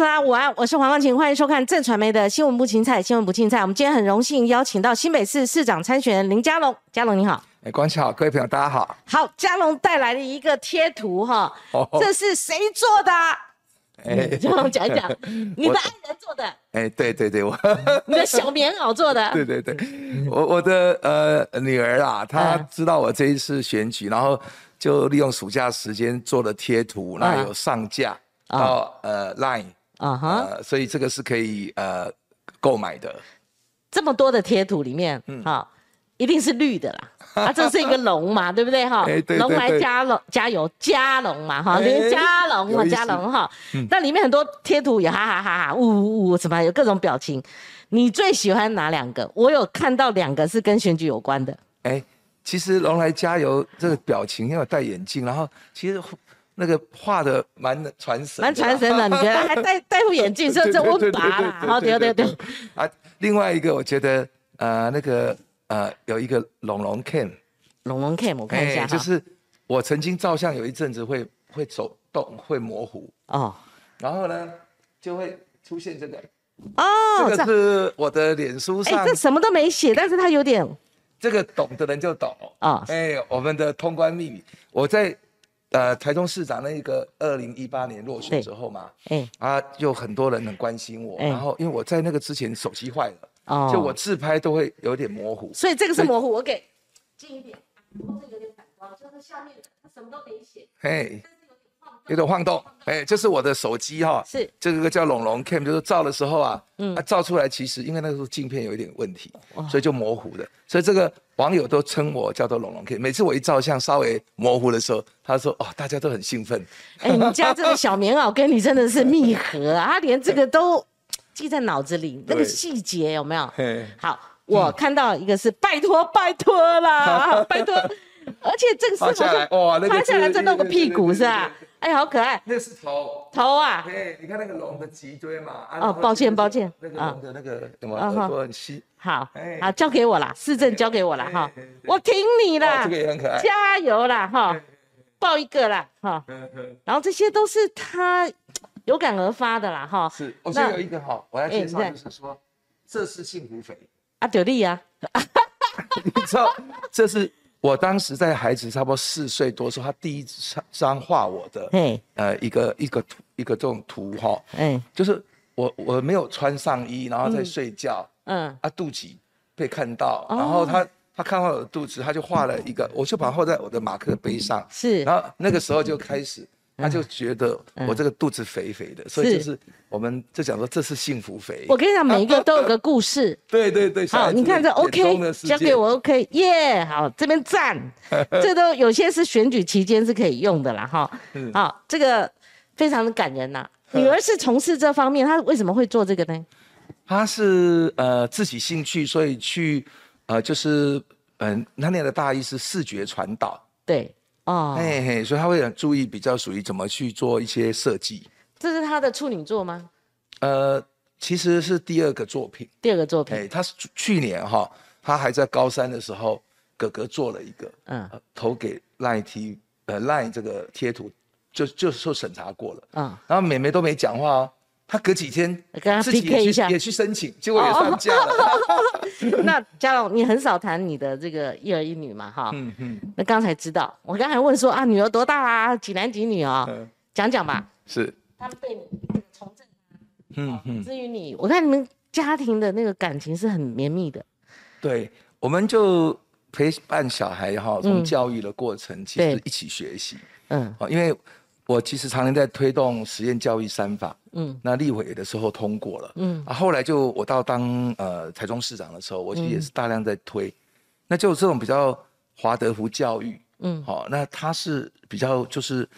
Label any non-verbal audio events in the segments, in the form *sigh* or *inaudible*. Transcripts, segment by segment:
大家午安，我是黄光晴，欢迎收看正传媒的新闻部青菜，新闻部青菜。我们今天很荣幸邀请到新北市市长参选人林佳龙，佳龙你好。哎，光晴好，各位朋友大家好。好，佳龙带来了一个贴图哈，这是谁做的？哎，佳龙讲一讲，*laughs* 你的爱人做的。哎，对对对，我 *laughs* 你的小棉袄做的。对对对，我我的呃女儿啊，她知道我这一次选举，然后就利用暑假时间做了贴图，那有上架到呃 Line。啊哈，所以这个是可以呃购买的。这么多的贴图里面，嗯，好，一定是绿的啦。*laughs* 啊，这是一个龙嘛，对不对哈？龙来加龙加油加龙嘛哈，连加龙嘛加龙哈。那里面很多贴图也哈哈哈哈呜呜呜什么有各种表情。你最喜欢哪两个？我有看到两个是跟选举有关的。哎，其实龙来加油这个表情，因为我戴眼镜，然后其实。那个画的蛮传神，蛮传神的，你觉得还戴戴副眼镜，是这温拔啦，好，对对对。啊，另外一个我觉得，呃，那个呃，有一个龙龙 cam，龙龙 cam，我看一下就是我曾经照相有一阵子会会走动，会模糊哦，然后呢就会出现这个哦，这个是我的脸书上，这什么都没写，但是它有点，这个懂的人就懂啊，哎，我们的通关秘密，我在。呃，台中市长那个二零一八年落选之后嘛，哎，啊，有很多人很关心我，然后因为我在那个之前手机坏了，哦，就我自拍都会有点模糊，所以这个是模糊，我给近一点，后面有点反光，就是下面他什么都没写，嘿。有点晃动，哎，这是我的手机哈，是这个叫龙龙 cam，就是照的时候啊，嗯，照出来其实因为那个时候镜片有一点问题，所以就模糊的，所以这个网友都称我叫做龙龙 cam。每次我一照相稍微模糊的时候，他说哦，大家都很兴奋。哎，你家这个小棉袄跟你真的是密合啊，*laughs* 连这个都记在脑子里，那个细节有没有？好，我看到一个是拜托拜托啦，*laughs* 拜托，而且这个是好像哇，拍下来再露个屁股是吧？哎，好可爱！那是头头啊！对，你看那个龙的脊椎嘛。哦，抱歉抱歉。那个龙的那个什么耳朵很细。好，好，交给我啦，市政交给我啦哈。我挺你啦，这个也很可爱。加油啦哈，抱一个啦哈。然后这些都是他有感而发的啦哈。是，我这有一个哈，我要介绍就是说，这是幸福肥。啊，丢力啊！*laughs* 你知道这是？我当时在孩子差不多四岁多时候，他第一张画我的，嗯呃，一个一个图一个这种图哈，嗯，就是我我没有穿上衣，然后在睡觉，嗯，啊肚脐被看到，然后他他看到我的肚子，他就画了一个，我就把它画在我的马克杯上，是，然后那个时候就开始。他就觉得我这个肚子肥肥的，所以就是我们就讲说这是幸福肥。我跟你讲，每一个都有个故事。*laughs* 对对对，好，你看这 OK，交给我 OK，耶，好，这边赞，*laughs* 这都有些是选举期间是可以用的啦，哈，好，这个非常的感人呐。女儿是从事这方面，她为什么会做这个呢？她是呃自己兴趣，所以去呃就是嗯，她念的大意是视觉传导。对。哦，嘿嘿，所以他会很注意，比较属于怎么去做一些设计。这是他的处女作吗？呃，其实是第二个作品。第二个作品，哎，他是去年哈，他还在高三的时候，哥哥做了一个，嗯，投给赖 T，呃，赖这个贴图，就就受审查过了，嗯，然后美眉都没讲话哦。他隔几天自己也去也去申请，结果也上架了。*laughs* 那嘉龙，你很少谈你的这个一儿一女嘛？哈，嗯嗯。那刚才知道，我刚才问说啊，女儿多大啦？几男几女啊？讲讲吧。是。他们对你从政，嗯嗯。至于你，我看你们家庭的那个感情是很绵密的。对，我们就陪伴小孩哈，从教育的过程其实一起学习。嗯。因为。我其实常年在推动实验教育三法，嗯，那立委的时候通过了，嗯，啊，后来就我到当呃台中市长的时候，我其实也是大量在推，那就这种比较华德福教育，嗯，好，那他是比较就是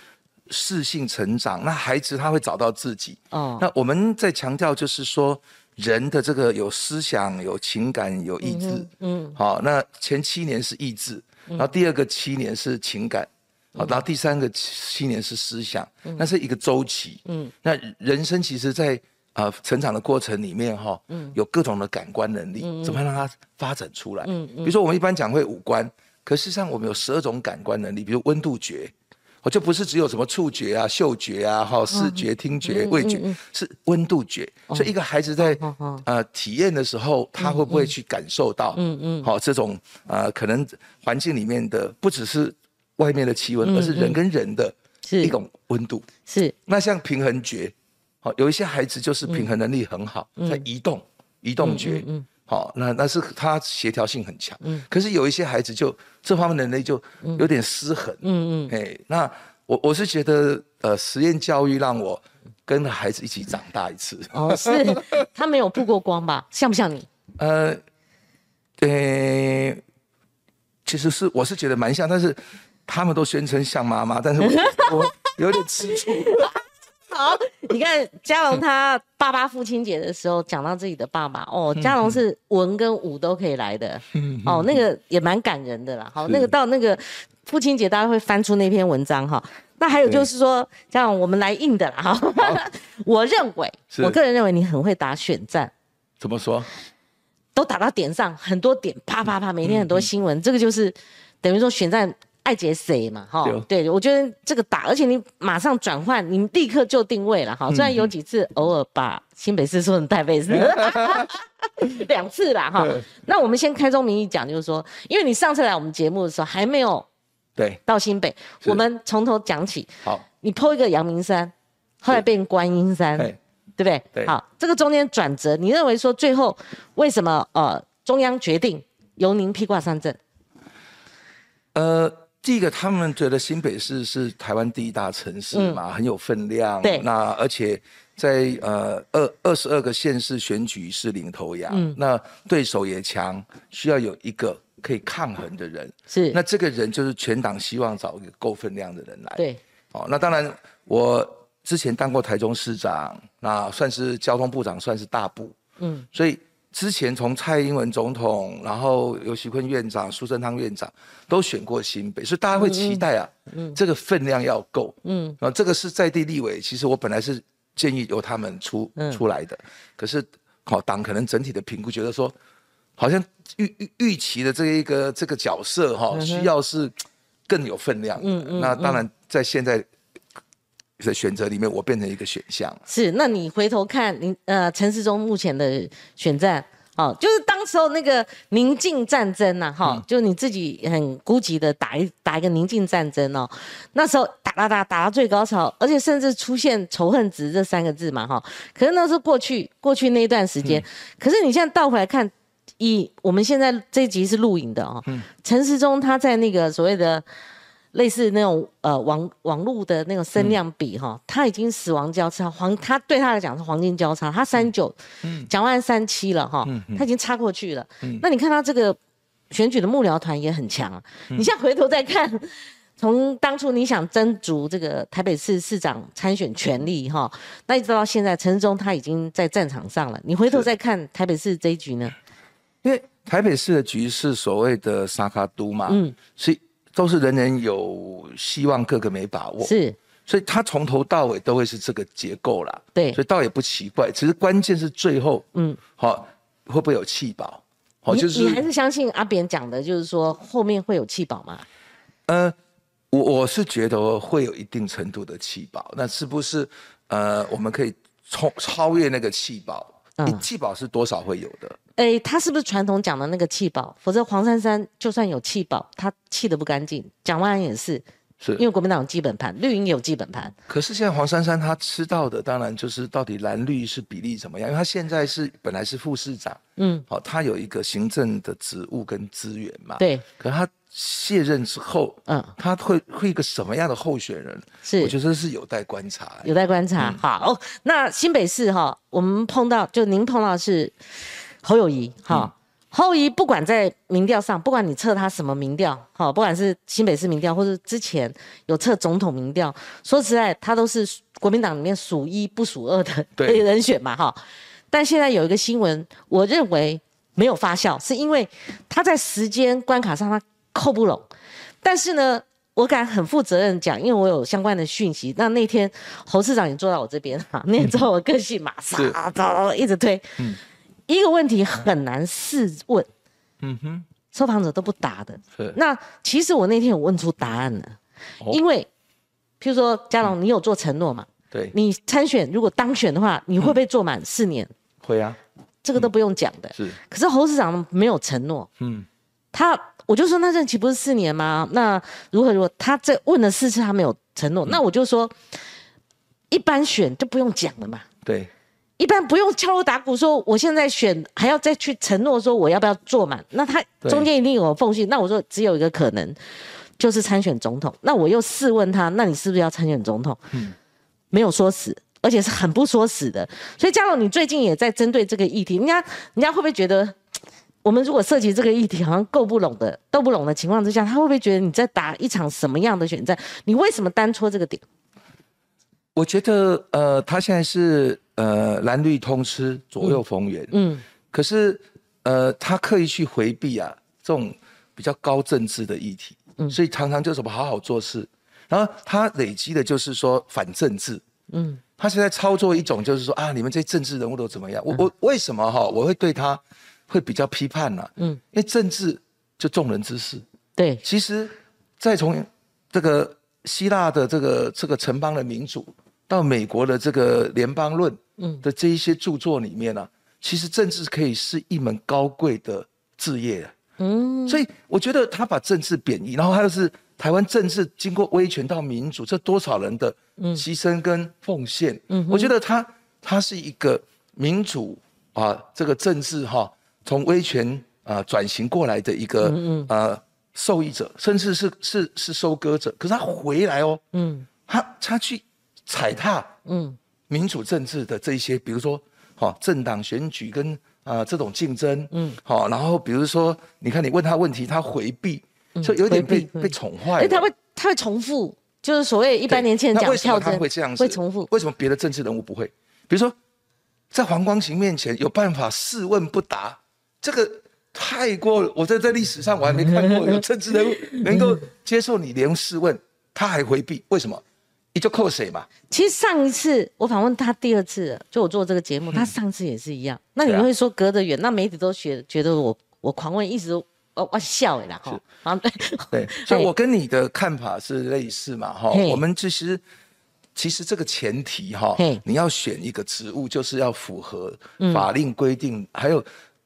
适性成长，那孩子他会找到自己，哦，那我们在强调就是说人的这个有思想、有情感、有意志，嗯，好，那前七年是意志，然后第二个七年是情感。好，然后第三个七年是思想，那是一个周期。嗯，那人生其实，在呃成长的过程里面，哈，嗯，有各种的感官能力，怎么样让它发展出来？嗯嗯。比如说，我们一般讲会五官，可事实上我们有十二种感官能力，比如温度觉，我就不是只有什么触觉啊、嗅觉啊、哈视觉、听觉、味觉，是温度觉。所以一个孩子在呃体验的时候，他会不会去感受到？嗯嗯，好，这种呃可能环境里面的不只是外面的气温，而是人跟人的一种温度。是。那像平衡觉，好，有一些孩子就是平衡能力很好，在移动、移动觉。嗯。好，那那是他协调性很强。嗯。可是有一些孩子就这方面能力就有点失衡。嗯嗯。哎，那我我是觉得，呃，实验教育让我跟孩子一起长大一次。哦，是 *laughs* 他没有曝过光吧？像不像你？呃，呃，其实是我是觉得蛮像，但是他们都宣称像妈妈，但是我 *laughs* 我有点吃醋。好，你看嘉龙他爸爸父亲节的时候讲到自己的爸爸哦，嘉龙是文跟武都可以来的，哦，那个也蛮感人的啦。好，那个到那个父亲节，大家会翻出那篇文章哈。那还有就是说，这样我们来硬的啦哈。*laughs* 我认为，我个人认为你很会打选战。怎么说？都打到点上，很多点，啪啪啪，每天很多新闻，这个就是等于说选战。爱杰谁嘛？哈，对，我觉得这个打，而且你马上转换，你立刻就定位了哈。虽然有几次偶尔把新北市说成台北市，*laughs* 两次啦哈。那我们先开宗明义讲，就是说，因为你上次来我们节目的时候还没有对到新北，我们从头讲起。好，你剖一个阳明山，后来变观音山，对不对？对。好，这个中间转折，你认为说最后为什么呃中央决定由您披挂上阵？呃。第一个，他们觉得新北市是台湾第一大城市嘛，很有分量。对。那而且在呃二二十二个县市选举是领头羊，嗯。那对手也强，需要有一个可以抗衡的人。是。那这个人就是全党希望找一个够分量的人来。对。哦，那当然，我之前当过台中市长，那算是交通部长，算是大部。嗯。所以。之前从蔡英文总统，然后尤习坤院长、苏贞昌院长都选过新北，所以大家会期待啊，这个分量要够。嗯，啊，这个是在地立委，其实我本来是建议由他们出出来的，可是好党可能整体的评估觉得说，好像预预预期的这一个这个角色哈，需要是更有分量。嗯嗯，那当然在现在。的选择里面，我变成一个选项。是，那你回头看，您呃陈世忠目前的选战，哦，就是当时候那个宁静战争呐，哈，就你自己很孤寂的打一打一个宁静战争哦，那时候打打打打到最高潮，而且甚至出现仇恨值这三个字嘛，哈，可是那是过去过去那一段时间，可是你现在倒回来看，以我们现在这一集是录影的哦，陈世忠他在那个所谓的。类似那种呃网网络的那种声量比哈，他已经死亡交叉黄，他对他来讲是黄金交叉，他三九，蒋万安三七了哈，他已经插过去了。那你看他这个选举的幕僚团也很强，你现在回头再看，从当初你想争逐这个台北市市长参选权利哈，那一直到现在陈忠他已经在战场上了，你回头再看台北市这一局呢？因为台北市的局是所谓的沙卡都嘛，嗯，所以。都是人人有希望，个个没把握。是，所以他从头到尾都会是这个结构啦。对，所以倒也不奇怪。其实关键是最后，嗯，好，会不会有气保？好，就是你还是相信阿扁讲的，就是说后面会有气保吗？呃，我我是觉得会有一定程度的气保。那是不是呃，我们可以超超越那个气保？嗯，气保是多少会有的？哎，他是不是传统讲的那个气保？否则黄珊珊就算有气保，他气的不干净。蒋万安也是，是因为国民党有基本盘，绿营有基本盘。可是现在黄珊珊她吃到的，当然就是到底蓝绿是比例怎么样？因为她现在是本来是副市长，嗯，好，她有一个行政的职务跟资源嘛。对。可她卸任之后，嗯，他会会一个什么样的候选人？是，我觉得是有待观察，有待观察。好，那新北市哈，我们碰到就您碰到是。侯友谊，哈，侯友谊不管在民调上，不管你测他什么民调，哈，不管是新北市民调，或是之前有测总统民调，说实在，他都是国民党里面数一不数二的人选嘛，哈。但现在有一个新闻，我认为没有发酵，是因为他在时间关卡上他扣不拢。但是呢，我敢很负责任讲，因为我有相关的讯息。那那天侯市长也坐到我这边，哈，那天之后我个性马上走，一直推，嗯。一个问题很难试问，嗯哼，受访者都不答的。那其实我那天有问出答案了，因为譬如说嘉龙，你有做承诺嘛？对，你参选如果当选的话，你会不会做满四年？会啊，这个都不用讲的。是，可是侯市长没有承诺。嗯，他我就说那任期不是四年吗？那如何如何？他这问了四次，他没有承诺。那我就说，一般选就不用讲了嘛。对。一般不用敲锣打鼓说我现在选还要再去承诺说我要不要做满，那他中间一定有缝隙。那我说只有一个可能，就是参选总统。那我又试问他，那你是不是要参选总统？嗯，没有说死，而且是很不说死的。所以嘉龙，你最近也在针对这个议题，人家人家会不会觉得我们如果涉及这个议题好像够不拢的、斗不拢的情况之下，他会不会觉得你在打一场什么样的选战？你为什么单戳这个点？我觉得，呃，他现在是呃蓝绿通吃，左右逢源。嗯。可是，呃，他刻意去回避啊这种比较高政治的议题。嗯。所以常常就什么好好做事，然后他累积的就是说反政治。嗯。他现在操作一种就是说啊，你们这些政治人物都怎么样？我我为什么哈我会对他会比较批判呢？嗯。因为政治就众人之事。对。其实，再从这个希腊的这个这个城邦的民主。到美国的这个联邦论的这一些著作里面呢，其实政治可以是一门高贵的职业啊。嗯，所以我觉得他把政治贬义，然后还有是台湾政治经过威权到民主，这多少人的牺牲跟奉献。嗯，我觉得他他是一个民主啊，这个政治哈，从威权啊转型过来的一个呃受益者，甚至是是是收割者。可是他回来哦，嗯，他他去。踩踏嗯民主政治的这些，比如说哈政党选举跟啊这种竞争嗯好，然后比如说你看你问他问题，他回避，就有点被被宠坏。哎，他会他会重复，就是所谓一般年轻人讲跳针，会这样子会重复。为什么别的政治人物不会？比如说在黄光琴面前有办法四问不答，这个太过，我在在历史上我还没看过有政治人物能够接受你连试问，他还回避，为什么？你就扣谁嘛？其实上一次我访问他第二次，就我做这个节目，他上次也是一样。那你们会说隔得远？那媒体都觉觉得我我狂问，一直都我我笑哎啦哈。啊对 *laughs* 对，所以我跟你的看法是类似嘛哈。我们其实其实这个前提哈，你要选一个职务，就是要符合法令规定，还有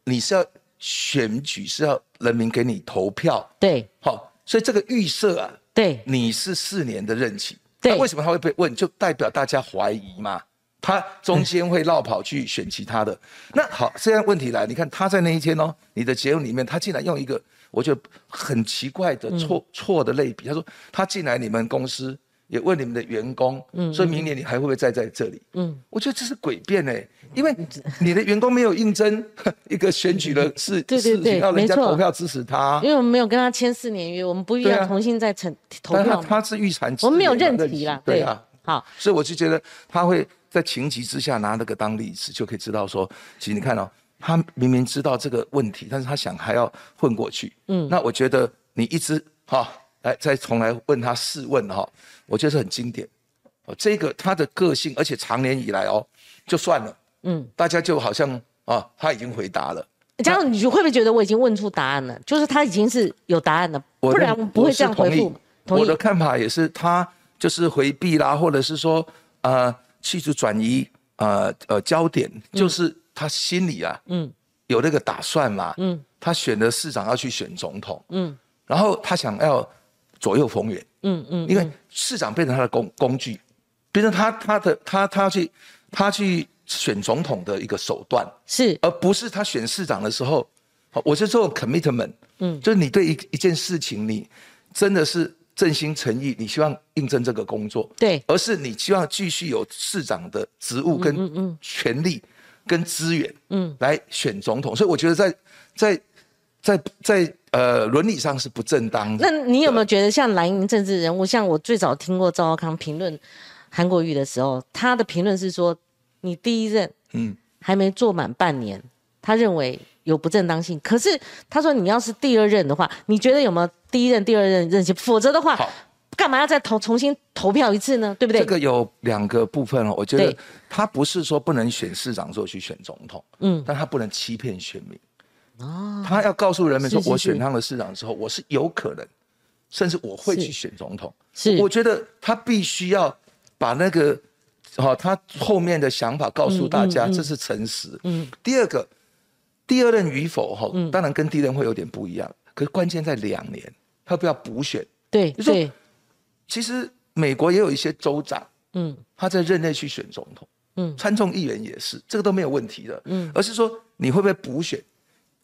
你是要选举是要人民给你投票。对，好，所以这个预设啊，对，你是四年的任期。那为什么他会被问？就代表大家怀疑嘛？他中间会绕跑去选其他的。那好，现在问题来，你看他在那一天哦，你的节目里面，他竟然用一个我觉得很奇怪的错错的类比，他说他进来你们公司。也问你们的员工，嗯，所以明年你还会不会再在这里？嗯，我觉得这是诡辩哎，因为你的员工没有应征 *laughs* 一个选举的事事情，要人家投票支持他。因为我们没有跟他签四年约，我们不需要重新再成投票。他是预产期，我们没有任题啦。对啊，好，所以我就觉得他会在情急之下拿那个当例子，就可以知道说，其实你看哦，他明明知道这个问题，但是他想还要混过去。嗯，那我觉得你一直哈。来，再重来问他试问哈，我觉得是很经典。哦，这个他的个性，而且长年以来哦，就算了，嗯，大家就好像啊，他已经回答了。这样你会不会觉得我已经问出答案了？就是他已经是有答案了，不然不会这样回复。我的看法也是，他就是回避啦，或者是说呃，企图转移呃呃焦点，就是他心里啊，嗯，有那个打算嘛，嗯，他选的市长要去选总统，嗯，然后他想要。左右逢源，嗯嗯，因为市长变成他的工工具，变成他他的他他去他去选总统的一个手段，是，而不是他选市长的时候，我是这种 commitment，嗯，就是你对一一件事情，你真的是真心诚意，你希望应征这个工作，对，而是你希望继续有市长的职务跟权力跟资源，嗯，来选总统，所以我觉得在在在在。呃，伦理上是不正当的。那你有没有觉得像蓝营政治人物，像我最早听过赵少康评论韩国瑜的时候，他的评论是说，你第一任嗯还没做满半年，他认为有不正当性。可是他说，你要是第二任的话，你觉得有没有第一任、第二任任期？否则的话，干嘛要再投重新投票一次呢？对不对？这个有两个部分哦。我觉得他不是说不能选市长之后去选总统，嗯，但他不能欺骗选民。哦，他要告诉人们说，我选上了市长之后，我是有可能甚至我会去选总统。是，我觉得他必须要把那个，好，他后面的想法告诉大家，这是诚实。嗯。第二个，第二任与否哈，当然跟第一任会有点不一样，可是关键在两年，他不要补选。对，对。其实美国也有一些州长，嗯，他在任内去选总统，嗯，参众议员也是，这个都没有问题的，嗯，而是说你会不会补选？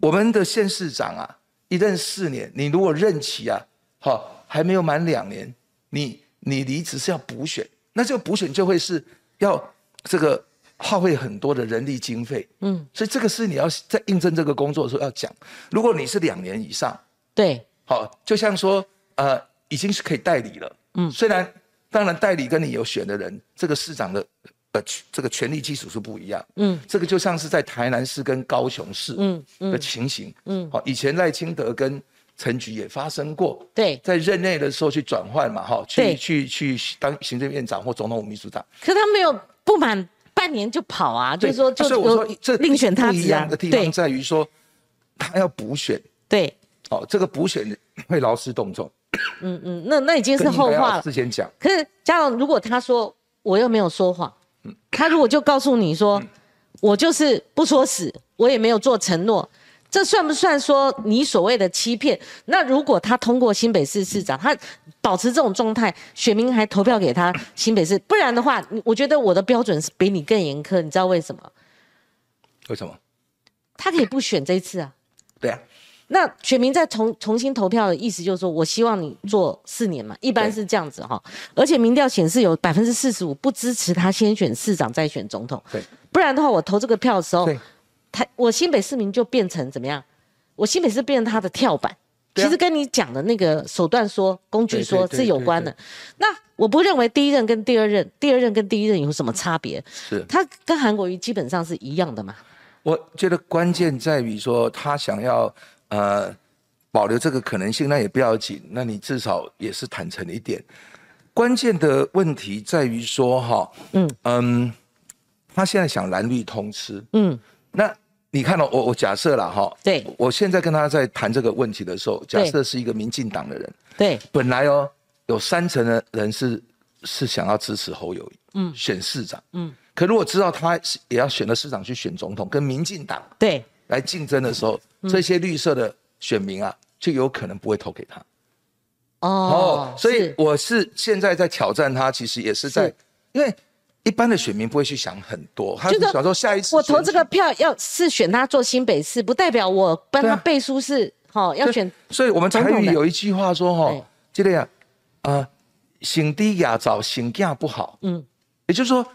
我们的县市长啊，一任四年，你如果任期啊，好还没有满两年，你你离职是要补选，那这个补选就会是要这个耗费很多的人力经费，嗯，所以这个是你要在应征这个工作的时候要讲。如果你是两年以上，对，好，就像说呃，已经是可以代理了。嗯，虽然当然代理跟你有选的人，这个市长的呃这个权力基础是不一样。嗯，这个就像是在台南市跟高雄市嗯的情形。嗯，好，以前赖清德跟陈菊也发生过。对，在任内的时候去转换嘛，哈，去去去当行政院长或总统秘书长。可他没有不满半年就跑啊，就是说，所以我说这另选他不一样的地方在于说，他要补选。对，哦，这个补选会劳师动众。嗯嗯，那那已经是后话了。事先讲。可是嘉荣，如果他说我又没有说谎，他如果就告诉你说，我就是不说死，我也没有做承诺，这算不算说你所谓的欺骗？那如果他通过新北市市长，他保持这种状态，选民还投票给他新北市，不然的话，我觉得我的标准是比你更严苛。你知道为什么？为什么？他可以不选这一次啊。对啊。那选民再重重新投票的意思就是说，我希望你做四年嘛，一般是这样子哈。而且民调显示有百分之四十五不支持他先选市长再选总统。对，不然的话，我投这个票的时候，他我新北市民就变成怎么样？我新北市变成他的跳板。其实跟你讲的那个手段说工具说是有关的。那我不认为第一任跟第二任，第二任跟第一任有什么差别？是，他跟韩国瑜基本上是一样的嘛。我觉得关键在于说他想要。呃，保留这个可能性那也不要紧，那你至少也是坦诚一点。关键的问题在于说哈，嗯。嗯，他现在想蓝绿通吃，嗯，那你看到我我假设了哈，对，我现在跟他在谈这个问题的时候，假设是一个民进党的人，对，本来哦有三成的人是是想要支持侯友谊，嗯，选市长，嗯，可如果知道他也要选了市长去选总统，跟民进党对。来竞争的时候。这些绿色的选民啊，就有可能不会投给他。哦，所以我是现在在挑战他，其实也是在，因为一般的选民不会去想很多，他是想说下一次我投这个票要是选他做新北市，不代表我帮他背书是好要选。所以我们台语有一句话说哈，记得呀，啊，醒低牙早，醒架不好。嗯，也就是说，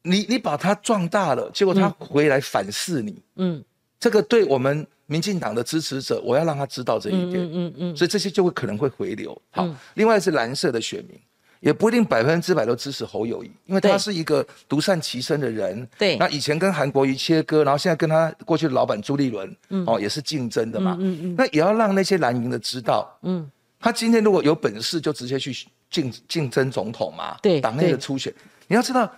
你你把他壮大了，结果他回来反噬你。嗯，这个对我们。民进党的支持者，我要让他知道这一点，嗯嗯嗯，所以这些就会可能会回流。好，另外是蓝色的选民，也不一定百分之百都支持侯友谊，因为他是一个独善其身的人。对，那以前跟韩国瑜切割，然后现在跟他过去的老板朱立伦，哦，也是竞争的嘛。嗯嗯，那也要让那些蓝营的知道，嗯，他今天如果有本事，就直接去竞竞争总统嘛。对，党内的初选，你要知道，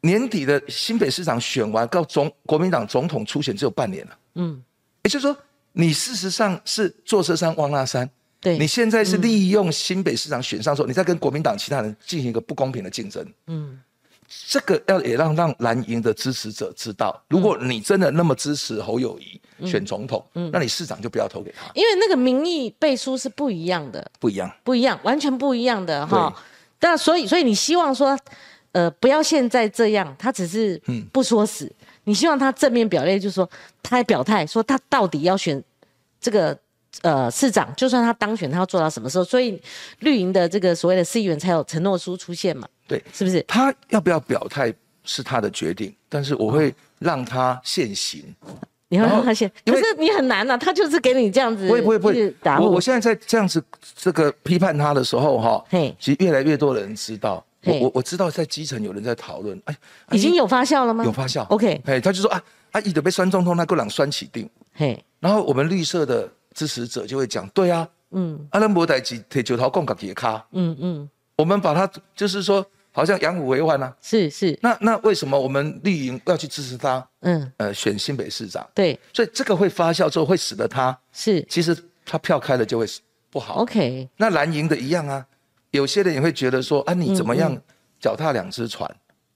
年底的新北市长选完，到总国民党总统初选只有半年了。嗯。也就是说，你事实上是坐车山望那山。对，你现在是利用新北市长选上之后，你在跟国民党其他人进行一个不公平的竞争。嗯，这个要也让让蓝营的支持者知道，如果你真的那么支持侯友谊选总统，嗯，那你市长就不要投给他，因为那个民意背书是不一样的，不一样，不一样，完全不一样的哈。那所以，所以你希望说，呃，不要现在这样，他只是不说死。你希望他正面表列，就是说，他还表态说他到底要选这个呃市长，就算他当选，他要做到什么时候？所以绿营的这个所谓的市议员才有承诺书出现嘛？对，是不是？他要不要表态是他的决定，但是我会让他现行。你会让他现，可是你很难呐，他就是给你这样子。不会不会不会，我我现在在这样子这个批判他的时候哈，其实越来越多的人知道。我我我知道在基层有人在讨论，哎，已经有发酵了吗？有发酵，OK，哎，他就说啊，阿姨的被酸中通，那个人酸起定，嘿，然后我们绿色的支持者就会讲，对啊，嗯，阿伦伯代吉铁九桃共搞铁卡，嗯嗯，我们把它就是说，好像养虎为患啊，是是，那那为什么我们绿营要去支持他？嗯，呃，选新北市长，对，所以这个会发酵之后，会使得他是，其实他票开了就会不好。OK，那蓝营的一样啊，有些人也会觉得说啊，你怎么样脚踏两只船？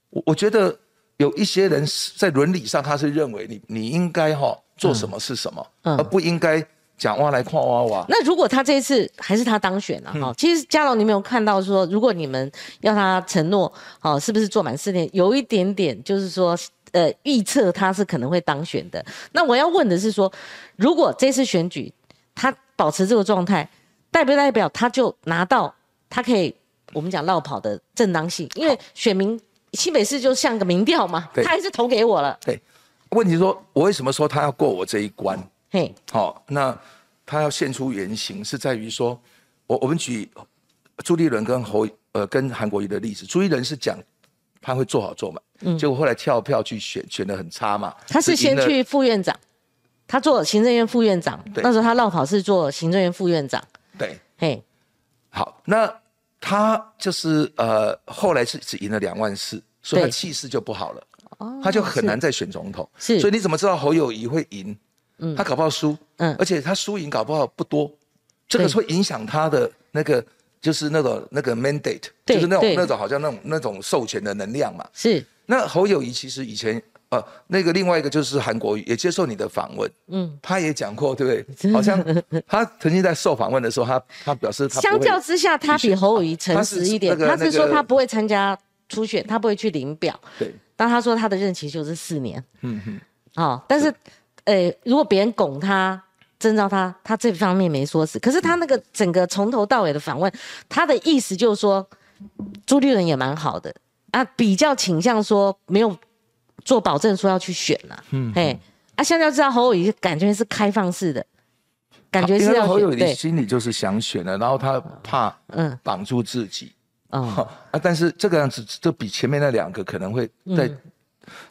我我觉得有一些人在伦理上他是认为你你应该哈做什么是什么，而不应该讲挖来矿挖挖。那如果他这一次还是他当选了哈，其实嘉龙你没有看到说，如果你们要他承诺，哦，是不是做满四年？有一点点就是说。呃，预测他是可能会当选的。那我要问的是说，如果这次选举他保持这个状态，代不代表他就拿到他可以我们讲绕跑的正当性？因为选民新北市就像个民调嘛，他还是投给我了。对，问题说，我为什么说他要过我这一关？嘿，好，那他要现出原形，是在于说，我我们举朱立伦跟侯呃跟韩国瑜的例子，朱立伦是讲。他会做好做满，嗯，结果后来跳票去选，选的很差嘛。他是先去副院长，他做行政院副院长，那时候他绕跑是做行政院副院长。对，嘿，好，那他就是呃，后来是只赢了两万四，所以他气势就不好了，哦，他就很难再选总统。是，所以你怎么知道侯友谊会赢？嗯，他搞不好输，嗯，而且他输赢搞不好不多，这个会影响他的那个。就是那个那个 mandate，就是那种那种好像那种那种授权的能量嘛。是。那侯友谊其实以前呃，那个另外一个就是韩国瑜也接受你的访问，嗯，他也讲过，对不对？*laughs* 好像他曾经在受访问的时候，他他表示他相较之下，他比侯友谊诚实一点。他是说他不会参加初选，他不会去领表。对。但他说他的任期就是四年。嗯哼。哦，但是，呃，如果别人拱他。征召他，他这方面没说死。可是他那个整个从头到尾的访问，他的意思就是说，朱立伦也蛮好的啊，比较倾向说没有做保证说要去选了。嗯，嘿，啊，现在知道侯友谊感觉是开放式的，感觉是要侯友谊心里就是想选了，然后他怕嗯绑住自己啊 *laughs* 啊，但是这个样子就比前面那两个可能会在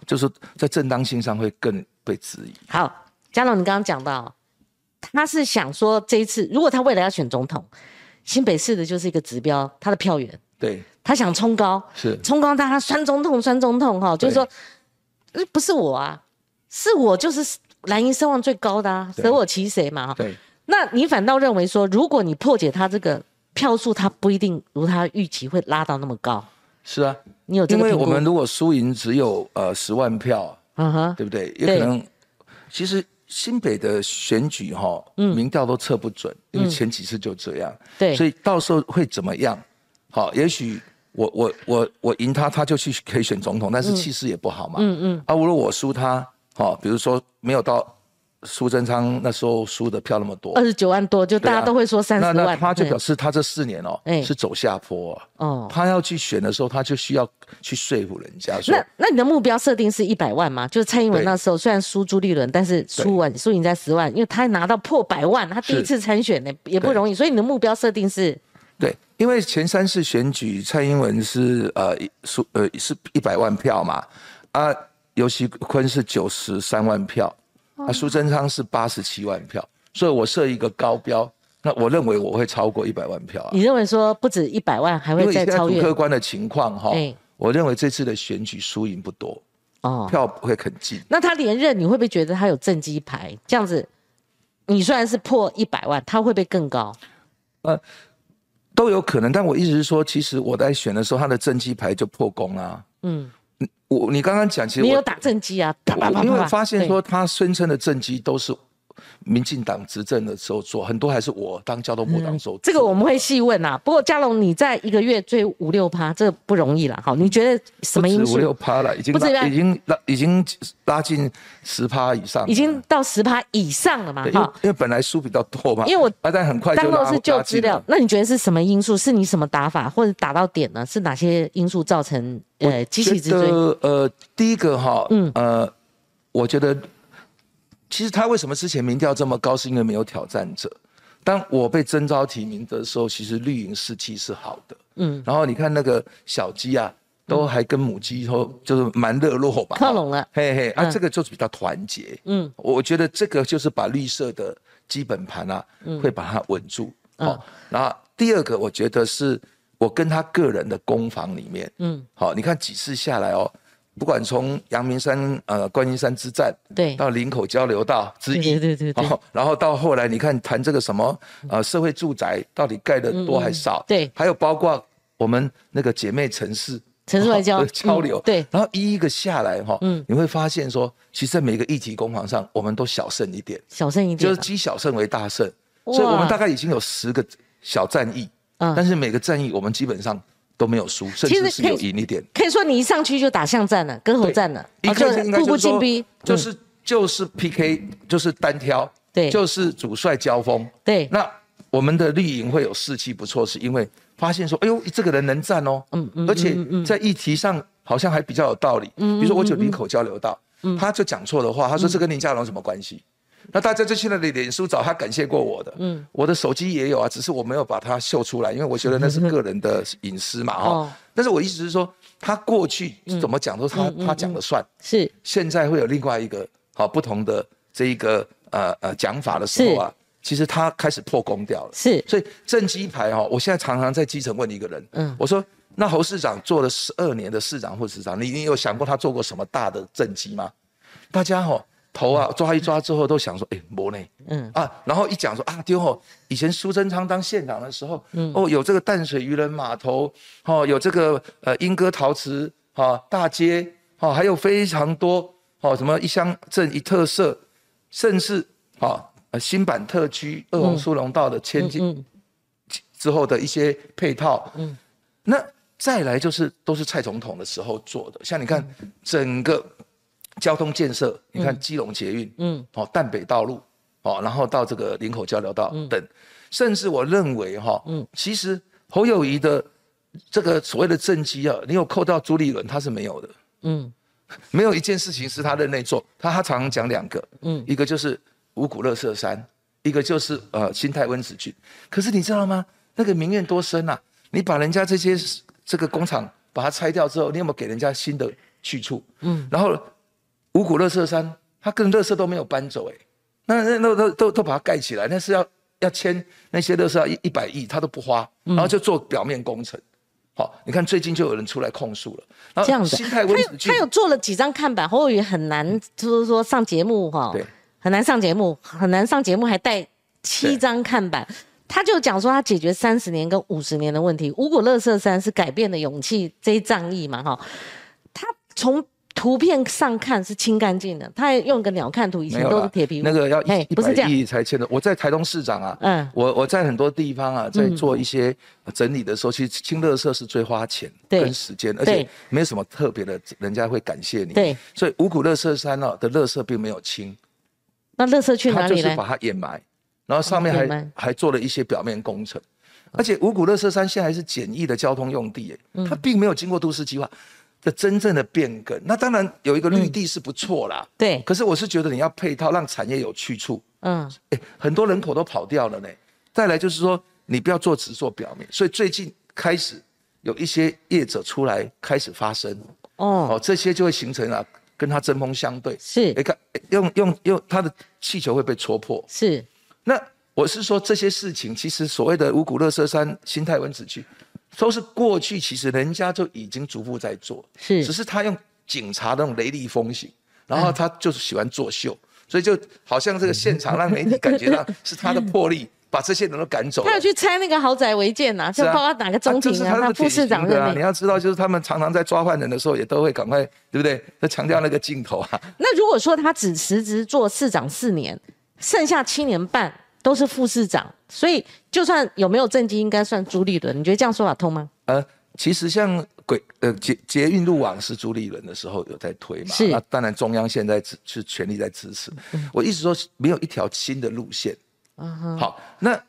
就是在正当性上会更被质疑。好，嘉龙，你刚刚讲到。他是想说，这一次如果他未来要选总统，新北市的就是一个指标，他的票源。对，他想冲高，是冲高，但他酸中痛，酸中痛哈，就是说，不是我啊，是我就是蓝营声望最高的啊，舍我其谁嘛哈。对，那你反倒认为说，如果你破解他这个票数，他不一定如他预期会拉到那么高。是啊，你有这个因为我们如果输赢只有呃十万票，嗯哼，对不对？也可能，其实。新北的选举哈，民调都测不准，因为前几次就这样。对，所以到时候会怎么样？好，也许我我我我赢他，他就去可以选总统，但是气势也不好嘛。嗯嗯。啊，如果我输他，好，比如说没有到。苏贞昌那时候输的票那么多，二十九万多，就大家都会说三十万。那那他就表示他这四年哦，是走下坡哦。他要去选的时候，他就需要去说服人家。那那你的目标设定是一百万吗？就是蔡英文那时候虽然输朱立伦，但是输完输赢在十万，因为他拿到破百万，他第一次参选呢也不容易，所以你的目标设定是？对，因为前三次选举蔡英文是呃输呃是一百万票嘛，啊尤其坤是九十三万票。啊，苏贞昌是八十七万票，所以我设一个高标，那我认为我会超过一百万票啊。你认为说不止一百万，还会再超越？客观的情况哈，我认为这次的选举输赢不多，哦，票不会很近。那他连任，你会不会觉得他有政绩牌？这样子，你虽然是破一百万，他会不会更高？呃，都有可能。但我意思是说，其实我在选的时候，他的政绩牌就破功了。嗯。我你刚刚讲，其实你有打正机啊？因为发现说他宣称的正机都是。民进党执政的时候做很多，还是我当交通部长时候。这个我们会细问啊。不过嘉龙，你在一个月追五六趴，这不容易了。好，你觉得什么因素？五六趴了，已经已经拉已经拉近十趴以上，已经到十趴以上了嘛？哈，因为本来输比较多嘛。因为我但很快就拉是旧资料。那你觉得是什么因素？是你什么打法，或者打到点呢？是哪些因素造成呃机器之追？呃，第一个哈，嗯呃，我觉得。其实他为什么之前民调这么高，是因为没有挑战者。当我被征召提名的时候，其实绿营士气是好的。嗯，然后你看那个小鸡啊，都还跟母鸡说，就是蛮热络吧，靠拢了。嘿嘿，啊，这个就是比较团结。嗯，我觉得这个就是把绿色的基本盘啊，会把它稳住。哦，然后第二个，我觉得是我跟他个人的攻防里面，嗯，好，你看几次下来哦。不管从阳明山呃观音山之战，对，到林口交流道之一，对对对，然后到后来你看谈这个什么呃社会住宅到底盖的多还少，对，还有包括我们那个姐妹城市。城市外交。*laughs* 交流，对，然后一一个下来哈，嗯，你会发现说，其实在每个议题攻防上，我们都小胜一点，小胜一点，就是积小胜为大胜，所以我们大概已经有十个小战役，嗯，但是每个战役我们基本上都没有输，甚至是有赢一点。可以说你一上去就打巷战了，割喉战了，一个步步进逼，就是就是 PK，就是单挑，对，就是主帅交锋，对。那我们的绿营会有士气不错，是因为发现说，哎呦，这个人能战哦，嗯嗯，而且在议题上。好像还比较有道理，嗯，比如说我就林口交流道，嗯，他就讲错的话，他说这跟林佳龙什么关系？那大家就去那里脸书找他感谢过我的，嗯，我的手机也有啊，只是我没有把它秀出来，因为我觉得那是个人的隐私嘛，哈。但是我意思是说，他过去怎么讲都是他他讲了算，是。现在会有另外一个好不同的这一个呃呃讲法的时候啊，其实他开始破功掉了，是。所以正机牌哈，我现在常常在基层问一个人，嗯，我说。那侯市长做了十二年的市长或市长，你你有想过他做过什么大的政绩吗？大家哈头啊抓一抓之后都想说，哎，没呢，嗯。啊，然后一讲说啊，丢吼，以前苏贞昌当县长的时候，嗯。哦，有这个淡水渔人码头，哦，有这个呃莺歌陶瓷，哈大街，哦，还有非常多，哦，什么一乡镇一特色，甚至啊新版特区二红苏龙道的迁进之后的一些配套，嗯，那。再来就是都是蔡总统的时候做的，像你看整个交通建设，你看基隆捷运，嗯，哦，淡北道路，哦，然后到这个林口交流道等，甚至我认为哈，嗯，其实侯友谊的这个所谓的政绩啊，你有扣到朱立伦，他是没有的，嗯，没有一件事情是他任内做，他他常常讲两个，嗯，一个就是五谷乐色山，一个就是呃新泰温子郡，可是你知道吗？那个民怨多深啊！你把人家这些。这个工厂把它拆掉之后，你有没有给人家新的去处？嗯，然后五谷乐色山，他跟乐色都没有搬走，哎，那那那都都都把它盖起来，那是要要签那些乐色要一一百亿，他都不花，然后就做表面工程。好，你看最近就有人出来控诉了，这样子，他有他有做了几张看板，侯友宜很难，就是说上节目哈，对，很难上节目，很难上节目，还带七张看板。他就讲说，他解决三十年跟五十年的问题。五谷乐色山是改变的勇气这一仗义嘛？哈，他从图片上看是清干净的，他还用个鸟瞰图，以前都是铁皮。那个要一百亿才签的。我在台东市长啊，嗯，我我在很多地方啊，在做一些整理的时候，其实清乐色是最花钱跟时间，而且没有什么特别的，人家会感谢你。对，所以五谷乐色山呢的乐色并没有清。那乐色去哪里呢？就是把它掩埋。然后上面还还做了一些表面工程，而且五谷乐色山现在是简易的交通用地，哎，它并没有经过都市计划的真正的变更。那当然有一个绿地是不错啦，对。可是我是觉得你要配套，让产业有去处。嗯，哎，很多人口都跑掉了呢。再来就是说，你不要做只做表面。所以最近开始有一些业者出来开始发声，哦，哦，这些就会形成了跟他针锋相对。是，你看用用用他的气球会被戳破。是。那我是说这些事情，其实所谓的五谷乐色山、新泰文子区，都是过去其实人家就已经逐步在做，是，只是他用警察那种雷厉风行，然后他就是喜欢作秀，所以就好像这个现场让媒体感觉到 *laughs* 是他的魄力，把这些人都赶走。他要去拆那个豪宅违建呐，就包括哪个中庭啊，他副市长对啊，你要知道，就是他们常常在抓犯人的时候，也都会赶快，对不对？他强调那个镜头啊。那如果说他只辞职做市长四年？剩下七年半都是副市长，所以就算有没有政绩，应该算朱立伦。你觉得这样说法通吗？呃，其实像轨呃捷捷运路网是朱立伦的时候有在推嘛，是那当然中央现在是全力在支持。我一直说没有一条新的路线。好，那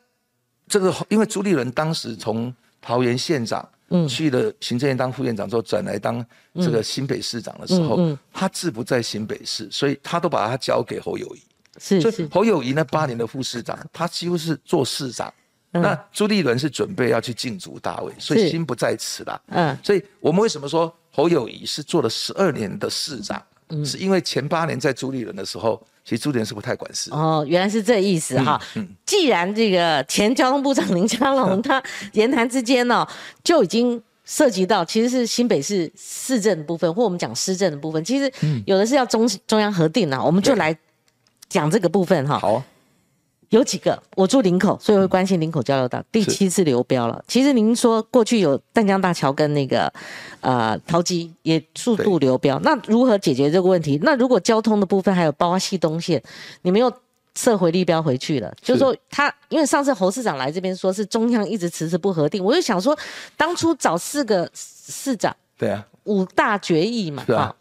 这个因为朱立伦当时从桃园县长去了行政院当副院长之后，转来当这个新北市长的时候，他志不在新北市，所以他都把他交给侯友谊。是是，侯友谊那八年的副市长，他几乎是做市长。那朱立伦是准备要去竞逐大位，所以心不在此啦。嗯，所以我们为什么说侯友谊是做了十二年的市长？嗯，是因为前八年在朱立伦的时候，其实朱立伦是不太管事。哦，原来是这意思哈。嗯，既然这个前交通部长林佳龙 *laughs* 他言谈之间呢，就已经涉及到其实是新北市市政的部分，或我们讲施政的部分，其实有的是要中中央核定啊，我们就来讲这个部分哈。好，有几个，我住林口，所以会关心林口交流道第七次流标了。其实您说过去有淡江大桥跟那个呃桃机也速度流标，那如何解决这个问题？那如果交通的部分还有包括西东线，你们又？撤回立标回去了，就是说他，因为上次侯市长来这边说是中央一直迟迟不核定，我就想说，当初找四个市长，对啊，五大决议嘛，是啊，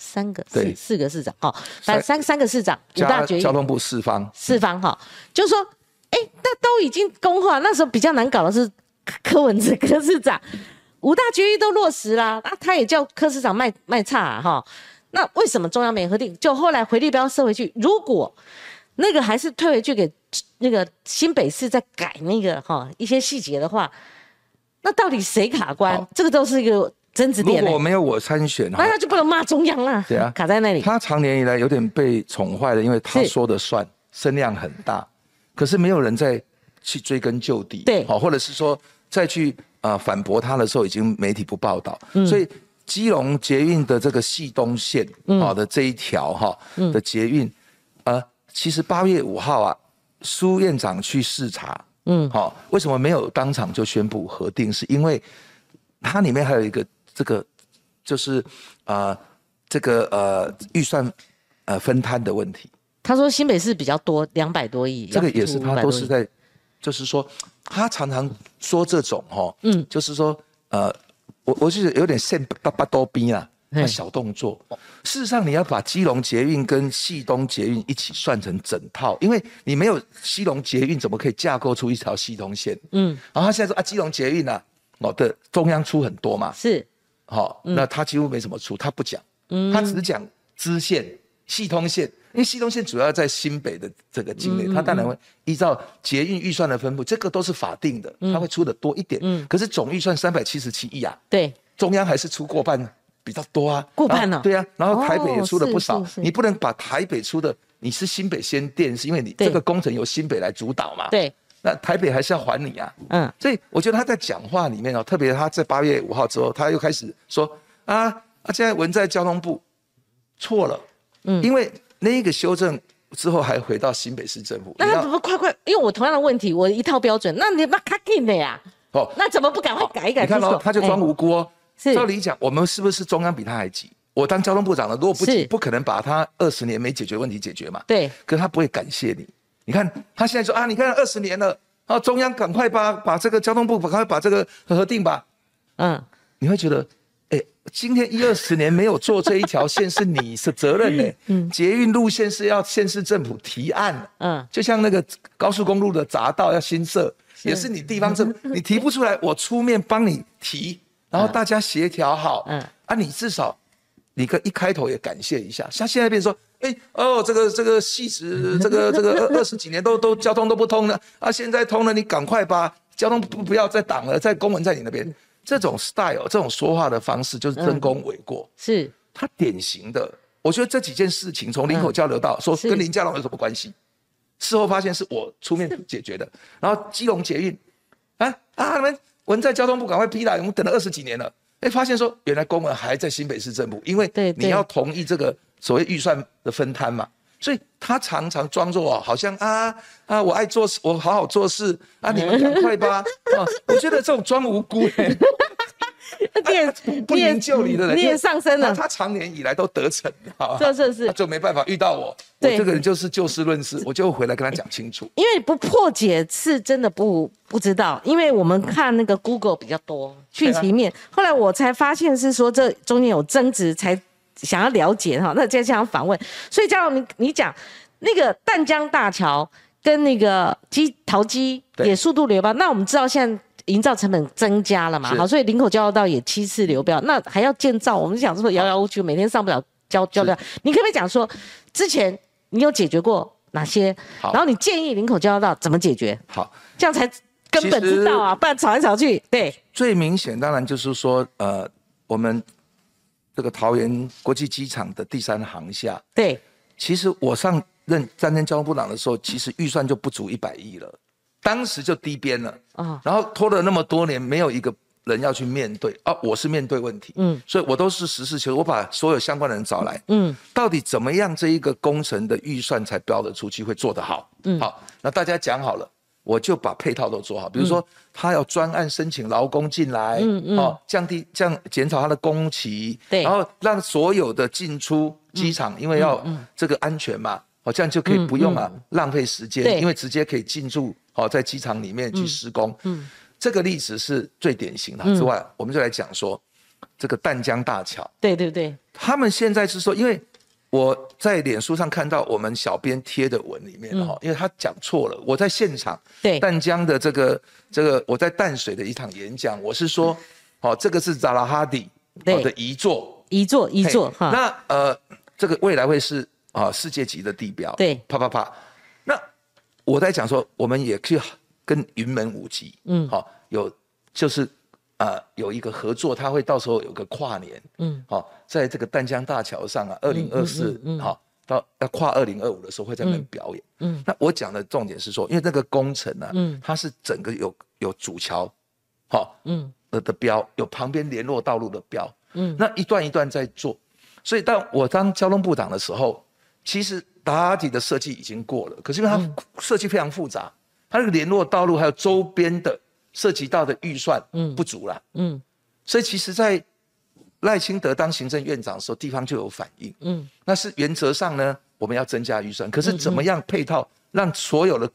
三个四四个市长，哈，三三三个市长，五大决议，交通部四方四方哈，就说，哎，那都已经公化，那时候比较难搞的是柯文哲柯市长，五大决议都落实啦，那他也叫柯市长卖卖差哈，那为什么中央没核定？就后来回力标收回去，如果。那个还是退回去给那个新北市再改那个哈一些细节的话，那到底谁卡关？这个都是一个争执点。如果没有我参选，那他就不能骂中央了。对啊，卡在那里。他长年以来有点被宠坏了，因为他说的算，声量很大，可是没有人再去追根究底。对，好，或者是说再去啊反驳他的时候，已经媒体不报道。所以基隆捷运的这个系东线好的这一条哈的捷运，呃。其实八月五号啊，苏院长去视察，嗯，好，为什么没有当场就宣布核定？是因为它里面还有一个这个，就是啊，这个呃预算呃分摊的问题。他说新北市比较多，两百多亿，这个也是他都是在，就是说他常常说这种哈，嗯，就是说呃，我我是有点现巴巴多逼啊。那小动作，事实上你要把基隆捷运跟西东捷运一起算成整套，因为你没有西隆捷运，怎么可以架构出一条西东线？嗯，然后他现在说啊，基隆捷运呢，我的中央出很多嘛，是，好，那他几乎没什么出，他不讲，嗯，他只讲支线、系通线，因为系通线主要在新北的这个境内，他当然会依照捷运预算的分布，这个都是法定的，他会出的多一点，嗯，可是总预算三百七十七亿啊，对，中央还是出过半。比较多啊，过半了。对啊，然后台北也出了不少。你不能把台北出的，你是新北先垫，是因为你这个工程由新北来主导嘛。对。那台北还是要还你啊。嗯。所以我觉得他在讲话里面哦，特别他在八月五号之后，他又开始说啊啊，现在文在交通部错了。嗯。因为那个修正之后还回到新北市政府。那怎么快快？因为我同样的问题，我一套标准，那你把卡进的呀？哦。那怎么不赶快改一改？你看哦，他就装无辜哦。照理讲，我们是不是中央比他还急？我当交通部长了，如果不急，不可能把他二十年没解决问题解决嘛。对，可是他不会感谢你。你看他现在说啊，你看二十年了，啊，中央赶快把把这个交通部赶快把这个核定吧。嗯，你会觉得，哎，今天一二十年没有做这一条线是你的责任呢。*laughs* 嗯，捷运路线是要县市政府提案。嗯，就像那个高速公路的匝道要新设，也是你地方政府，*laughs* 你提不出来，我出面帮你提。然后大家协调好，嗯，啊，你至少，你可一开头也感谢一下。像现在变说，哎，哦，这个这个戏子，这个这个二二十几年都都交通都不通了，啊，现在通了，你赶快把交通不不要再挡了，在公文在你那边，这种 style，这种说话的方式就是真功伪过，是他典型的。我觉得这几件事情从林口交流道说跟林家龙有什么关系？事后发现是我出面解决的。然后基隆捷运，啊啊你们。文在交通部赶快批来，我们等了二十几年了，哎，发现说原来公文还在新北市政府，因为你要同意这个所谓预算的分摊嘛，所以他常常装作哦，好像啊啊，我爱做事，我好好做事啊，你们赶快吧啊，*laughs* 我觉得这种装无辜。*laughs* 念 *laughs* 不念救你的人，念上升了。他常年以来都得逞，好，这是是，就没办法遇到我。我这个人就是就事论事，我就回来跟他讲清楚。因为不破解是真的不不知道，因为我们看那个 Google 比较多讯息面，后来我才发现是说这中间有争执，才想要了解哈。那接下来访问，所以叫你你讲那个淡江大桥跟那个机桃机也速度流吧？那我们知道现在。营造成本增加了嘛？好，所以林口交流道也七次流标，那还要建造，我们想说遥遥无期，每天上不了交交流。你可不可以讲说，之前你有解决过哪些？然后你建议林口交流道怎么解决？好，这样才根本知道啊，不然吵来吵去。对，最明显当然就是说，呃，我们这个桃园国际机场的第三航厦。对，其实我上任担任交通部长的时候，其实预算就不足一百亿了。当时就低编了。啊，然后拖了那么多年，没有一个人要去面对。啊，我是面对问题，嗯，所以我都是实事求是，我把所有相关的人找来，嗯，到底怎么样这一个工程的预算才标得出去会做得好，嗯，好，那大家讲好了，我就把配套都做好，比如说他要专案申请劳工进来，嗯嗯，哦，降低降减少他的工期，对，然后让所有的进出机场，因为要这个安全嘛，哦，这样就可以不用啊浪费时间，因为直接可以进驻，哦，在机场里面去施工，嗯。这个例子是最典型的。之外，我们就来讲说这个淡江大桥。对对对，他们现在是说，因为我在脸书上看到我们小编贴的文里面哈，因为他讲错了，我在现场。对。淡江的这个这个，我在淡水的一场演讲，我是说，哦，这个是扎拉哈迪的遗作，遗作遗作哈。那呃，这个未来会是啊世界级的地标。对。啪啪啪。那我在讲说，我们也可以。跟云门舞集，嗯，好，有就是，呃，有一个合作，他会到时候有个跨年，嗯，好，在这个淡江大桥上啊，二零二四，好，到要跨二零二五的时候会在那边表演，嗯，那我讲的重点是说，因为那个工程呢，嗯，它是整个有有主桥，好，嗯，的的标，有旁边联络道路的标，嗯，那一段一段在做，所以当我当交通部长的时候，其实打底的设计已经过了，可是因为它设计非常复杂。它那个联络道路还有周边的涉及到的预算不足了，嗯，所以其实，在赖清德当行政院长的时候，地方就有反应，嗯，那是原则上呢，我们要增加预算，可是怎么样配套让所有的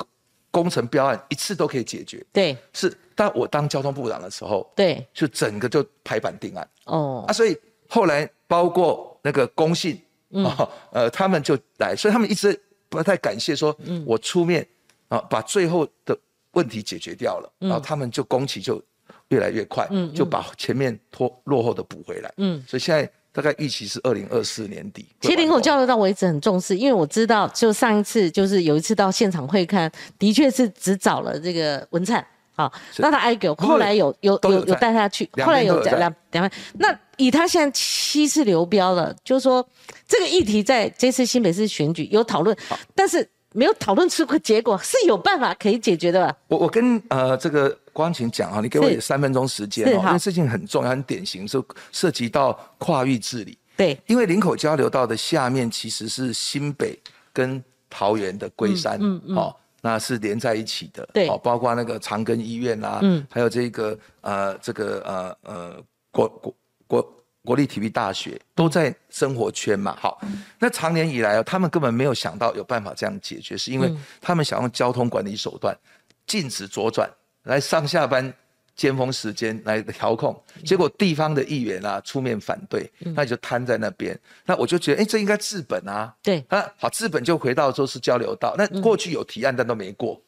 工程标案一次都可以解决？对，是当我当交通部长的时候，对，就整个就排版定案，哦，啊，所以后来包括那个公信，哦，呃，他们就来，所以他们一直不太感谢说，我出面。啊，把最后的问题解决掉了，然后他们就工期就越来越快，就把前面拖落后的补回来。嗯，所以现在大概预期是二零二四年底。其实林口交流道我一直很重视，因为我知道，就上一次就是有一次到现场会看，的确是只找了这个文灿，啊，那他挨给后来有有有有带他去，后来有两两位。那以他现在七次流标了，就是说这个议题在这次新北市选举有讨论，但是。没有讨论出个结果，是有办法可以解决的吧？我我跟呃这个光晴讲啊，你给我三分钟时间哦，因为事情很重要、很典型，是涉及到跨域治理。对，因为林口交流道的下面其实是新北跟桃园的龟山，嗯嗯，哦，那是连在一起的。对，哦，包括那个长庚医院啦，嗯，还有这个呃这个呃呃国国国。国立体育大学都在生活圈嘛，好，那长年以来啊，他们根本没有想到有办法这样解决，是因为他们想用交通管理手段禁止左转来上下班尖峰时间来调控，结果地方的议员啊出面反对，那就瘫在那边。那我就觉得，哎，这应该治本啊。对啊，好，治本就回到说是交流道。那过去有提案，但都没过，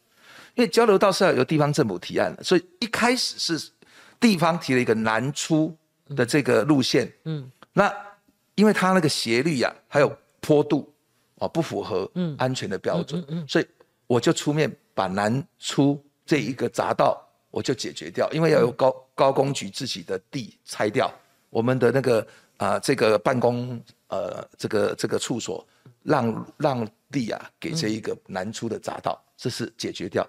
因为交流道是要由地方政府提案的，所以一开始是地方提了一个南出。的这个路线，嗯，那因为它那个斜率呀，还有坡度，哦，不符合安全的标准，嗯，所以我就出面把南出这一个匝道我就解决掉，因为要有高高工局自己的地拆掉，我们的那个啊这个办公呃这个这个处所让让地啊给这一个南出的匝道，这是解决掉，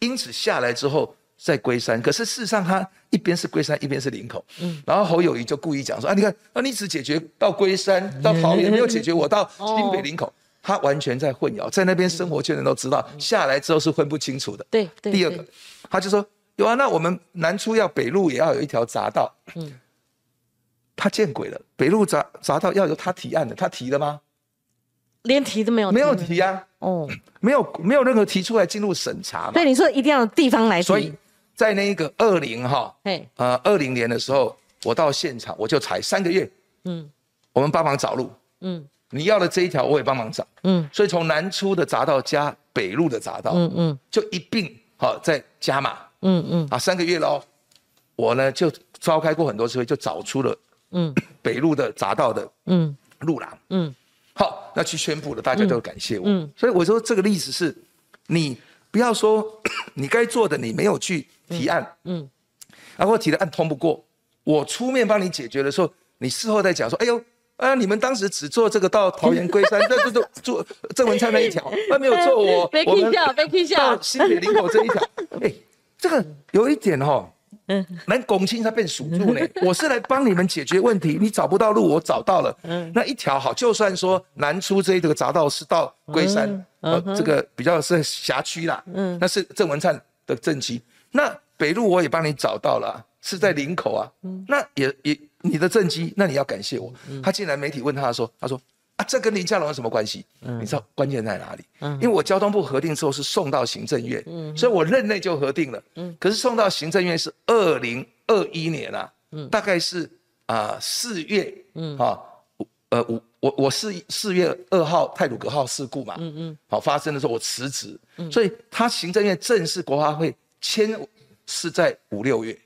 因此下来之后。在龟山，可是事实上，他一边是龟山，一边是林口。嗯，然后侯友谊就故意讲说：“啊，你看，啊，你只解决到龟山，到桃园，没有解决我到 *laughs* 新北林口。”他完全在混淆，在那边生活圈人都知道，下来之后是分不清楚的。对，第二个，他就说：“有啊，那我们南出要北路也要有一条匝道。”嗯，他见鬼了，北路匝匝道要由他提案的，他提了吗？连提都没有，没有提啊。哦，没有，没有任何提出来进入审查。对，你说一定要地方来提。在那个二零哈，呃，二零年的时候，我到现场，我就踩三个月，嗯，我们帮忙找路，嗯，你要的这一条我也帮忙找，嗯，所以从南出的匝道加北路的匝道，嗯嗯，就一并好再加码，嗯嗯，啊，三个月喽，我呢就召开过很多次会，就找出了，嗯，北路的匝道的，嗯，路廊，嗯，好，那去宣布了，大家都感谢我，嗯，所以我说这个例子是，你。不要说 *coughs* 你该做的，你没有去提案，嗯，然后提的案通不过，我出面帮你解决的时候，你事后再讲说，哎呦，啊，你们当时只做这个到桃园龟山，*laughs* 这这这做郑文灿那一条，那 *laughs* 没有做我我们到新北林口这一条，哎，这个有一点哈，能拱清才变属住呢。*laughs* 我是来帮你们解决问题，你找不到路，我找到了。嗯那一条好，就算说南出这一个匝道是到龟山，呃，这个比较是辖区啦。嗯，那是郑文灿的政绩。那北路我也帮你找到了，是在林口啊。嗯，那也也你的政绩，那你要感谢我。他竟然媒体问他说，他说。这跟林佳龙有什么关系？你知道关键在哪里？因为我交通部核定之后是送到行政院，所以我任内就核定了。可是送到行政院是二零二一年啊，大概是啊四月，啊，呃五我我是四月二号泰鲁格号事故嘛，好发生的时候我辞职，所以他行政院正式国发会签是在五六月，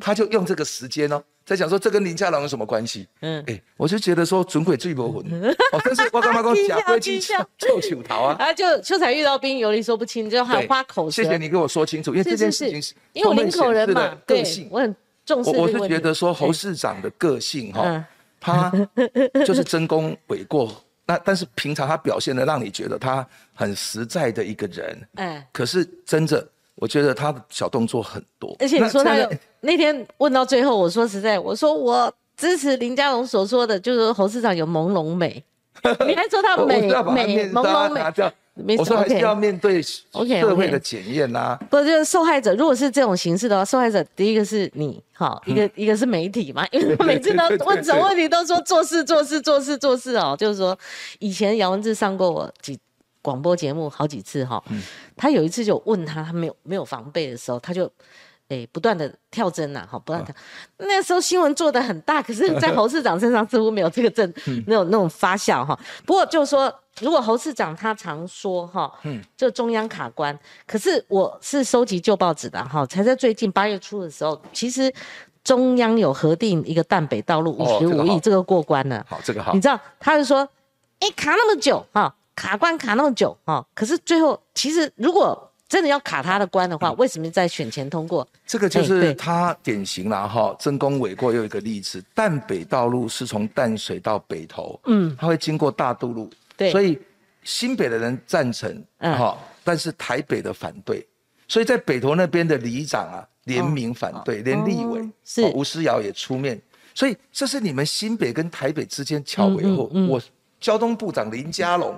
他就用这个时间哦。在讲说这跟林家龙有什么关系？嗯，哎，我就觉得说准鬼最不魂，*laughs* 哦，但是我干嘛讲假龟精臭球桃啊？啊，就秀才遇到兵，有理说不清，就喊花口舌。谢谢你给我说清楚，因为这件事情是因为我林口人嘛，个性我很重视。我我是觉得说侯市长的个性哈，他 *laughs* 就是真功伪过，那但是平常他表现的让你觉得他很实在的一个人，哎，可是真的。我觉得他的小动作很多，而且你说他有 *laughs* 那天问到最后，我说实在，我说我支持林佳龙所说的，就是侯市长有朦胧美，*laughs* 你还说他美美朦胧美，我说还是要面对社会的检验呐。不就是受害者，如果是这种形式的话，受害者第一个是你，好，一个一个是媒体嘛，因为每次都问什么问题都说做事做事做事做事哦，就是说以前姚文志上过我几。广播节目好几次哈，他有一次就问他，他没有没有防备的时候，他就诶不断的跳针呐，好，不断跳。那时候新闻做的很大，可是，*laughs* 在侯市长身上似乎没有这个症，没有那种发酵哈。不过就是说，如果侯市长他常说哈，嗯，就中央卡关，可是我是收集旧报纸的哈，才在最近八月初的时候，其实中央有核定一个淡北道路五十五亿这个过关了。好，这个好。你知道他是说，哎，卡那么久哈。卡关卡那么久啊！可是最后，其实如果真的要卡他的关的话，为什么在选前通过？这个就是他典型了哈，真功伪过又一个例子。淡北道路是从淡水到北投，嗯，他会经过大渡路，对，所以新北的人赞成，哈，但是台北的反对，所以在北投那边的里长啊联名反对，连立委是。吴思瑶也出面，所以这是你们新北跟台北之间桥尾后，我交通部长林佳龙。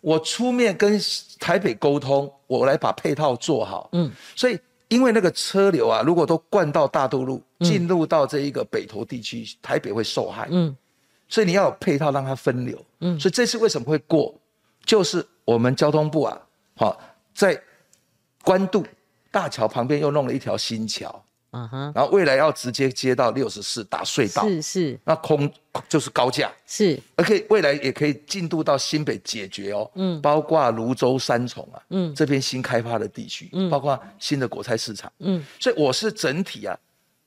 我出面跟台北沟通，我来把配套做好。嗯，所以因为那个车流啊，如果都灌到大渡路，进入到这一个北投地区，台北会受害。嗯，所以你要有配套让它分流。嗯，所以这次为什么会过，就是我们交通部啊，好在关渡大桥旁边又弄了一条新桥。嗯哼，然后未来要直接接到六十四打隧道，是是，那空就是高架，是，而且未来也可以进度到新北解决哦，嗯，包括泸州三重啊，嗯，这边新开发的地区，嗯，包括新的国菜市场，嗯，所以我是整体啊，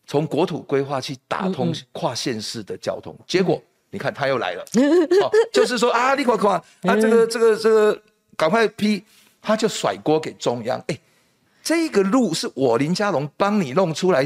从国土规划去打通跨县市的交通，结果你看他又来了，*laughs* 就是说啊，你快快啊，这个这个这个赶快批，他就甩锅给中央，哎。这个路是我林佳龙帮你弄出来，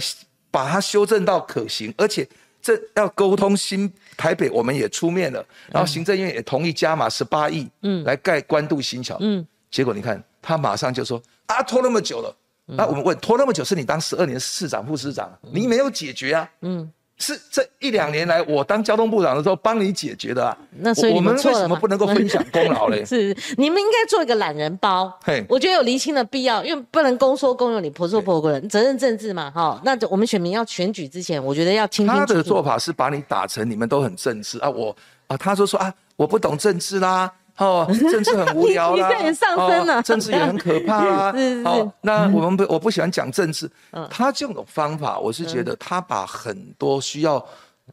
把它修正到可行，而且这要沟通新台北，我们也出面了，然后行政院也同意加码十八亿，嗯，来盖关渡新桥，嗯，结果你看他马上就说啊，拖那么久了，那我们问拖那么久是你当十二年市长副市长，你没有解决啊，嗯。是这一两年来，我当交通部长的时候帮你解决的啊。那所以我们为什么不能够分享功劳嘞？*laughs* 是你们应该做一个懒人包。嘿，我觉得有厘清的必要，因为不能公说公有理，婆说婆有理，责任政治嘛。哈，那我们选民要选举之前，我觉得要清清楚楚。他的做法是把你打成你们都很政治啊，我啊，他说说啊，我不懂政治啦。哦，政治很无聊啦，*laughs* 政治也很可怕 *laughs* 啦。好，那我们不，我不喜欢讲政治。他这种方法，我是觉得他把很多需要。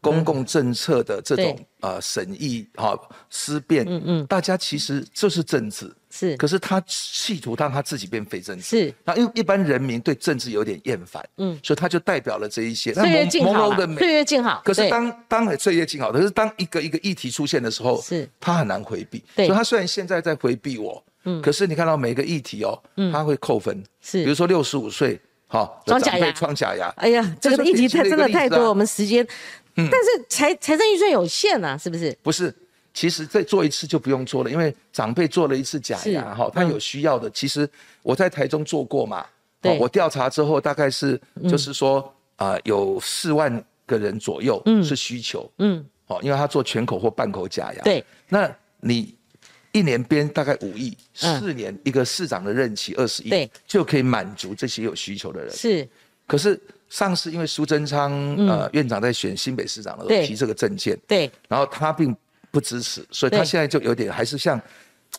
公共政策的这种呃审议哈思辨，嗯嗯，大家其实这是政治，是，可是他企图让他自己变非政治，是，那因为一般人民对政治有点厌烦，嗯，所以他就代表了这一些。岁月静好，岁月静好。可是当当岁月静好，可是当一个一个议题出现的时候，是，他很难回避，所以他虽然现在在回避我，嗯，可是你看到每个议题哦，嗯，他会扣分，是，比如说六十五岁，好，装假牙，装假牙，哎呀，这个议题太真的太多，我们时间。但是财财政预算有限啊，是不是？不是，其实再做一次就不用做了，因为长辈做了一次假牙哈，他有需要的。其实我在台中做过嘛，对，我调查之后大概是就是说啊有四万个人左右是需求，嗯，哦，因为他做全口或半口假牙，对，那你一年编大概五亿，四年一个市长的任期二十亿，对，就可以满足这些有需求的人，是。可是上次因为苏贞昌呃院长在选新北市长的时候提这个证件，对，然后他并不支持，所以他现在就有点还是像，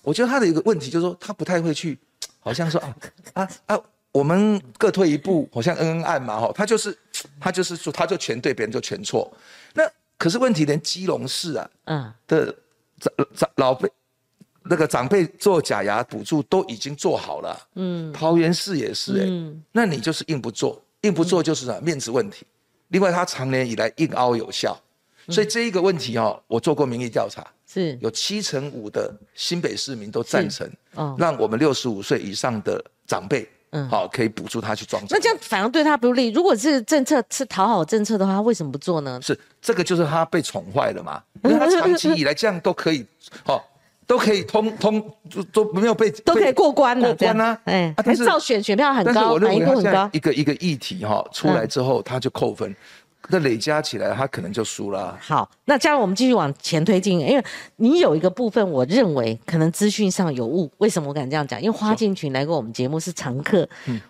我觉得他的一个问题就是说他不太会去，好像说 *laughs* 啊啊啊，我们各退一步，好像恩恩爱嘛哈，他就是他就是说他就全对，别人就全错。那可是问题连基隆市啊，嗯。的长长老辈那个长辈做假牙补助都已经做好了，嗯，桃园市也是哎，那你就是硬不做。硬不做就是面子问题，另外他常年以来硬凹有效，所以这一个问题哦，我做过民意调查，是有七成五的新北市民都赞成，哦，让我们六十五岁以上的长辈，嗯，好可以补助他去装。那这样反而对他不利。如果是政策是讨好政策的话，他为什么不做呢？是这个就是他被宠坏了嘛？*laughs* 因为他长期以来这样都可以，好。都可以通通都都没有被都可以过关了，过关啊！哎，但是照选选票很高，难度很高。一个一个议题哈出来之后，他就扣分，那累加起来，他可能就输了。好，那加上我们继续往前推进，因为你有一个部分，我认为可能资讯上有误。为什么我敢这样讲？因为花敬群来过我们节目是常客，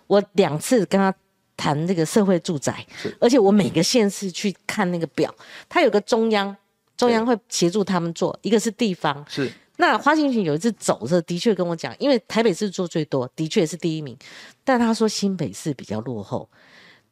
我两次跟他谈这个社会住宅，而且我每个县市去看那个表，他有个中央，中央会协助他们做，一个是地方是。那花信群有一次走着，的确跟我讲，因为台北市做最多，的确是第一名，但他说新北市比较落后，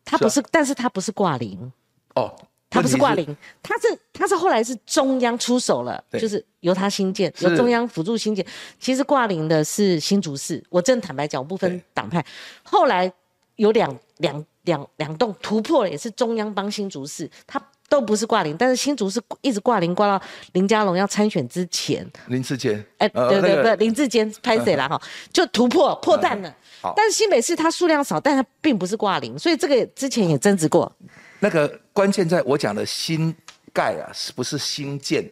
他不是，但是他不是挂零。哦，他不是挂零，他是他是后来是中央出手了，就是由他新建，由中央辅助新建，其实挂零的是新竹市，我真坦白讲，我不分党派，后来有两两两两栋突破了，也是中央帮新竹市，他。都不是挂零，但是新竹是一直挂零，挂到林佳龙要参选之前。林志坚，哎，对对对，林志坚拍谁了哈？就突破破蛋了。好，但是新北市它数量少，但它并不是挂零，所以这个之前也争执过。那个关键在我讲的新盖啊，是不是新建？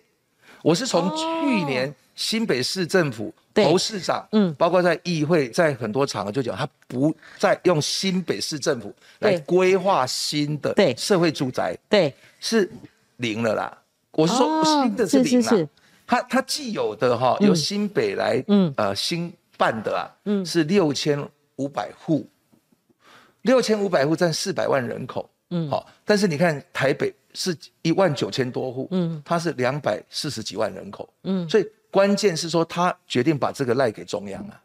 我是从去年新北市政府。侯市长，嗯，包括在议会，在很多场合就讲，他不再用新北市政府来规划新的社会住宅，对，是零了啦。我是说新的是零啦。他他既有的哈，由新北来，嗯，呃，新办的啊，嗯，是六千五百户，六千五百户占四百万人口，嗯，好，但是你看台北是一万九千多户，嗯，它是两百四十几万人口，嗯，所以。关键是说他决定把这个赖给中央啊，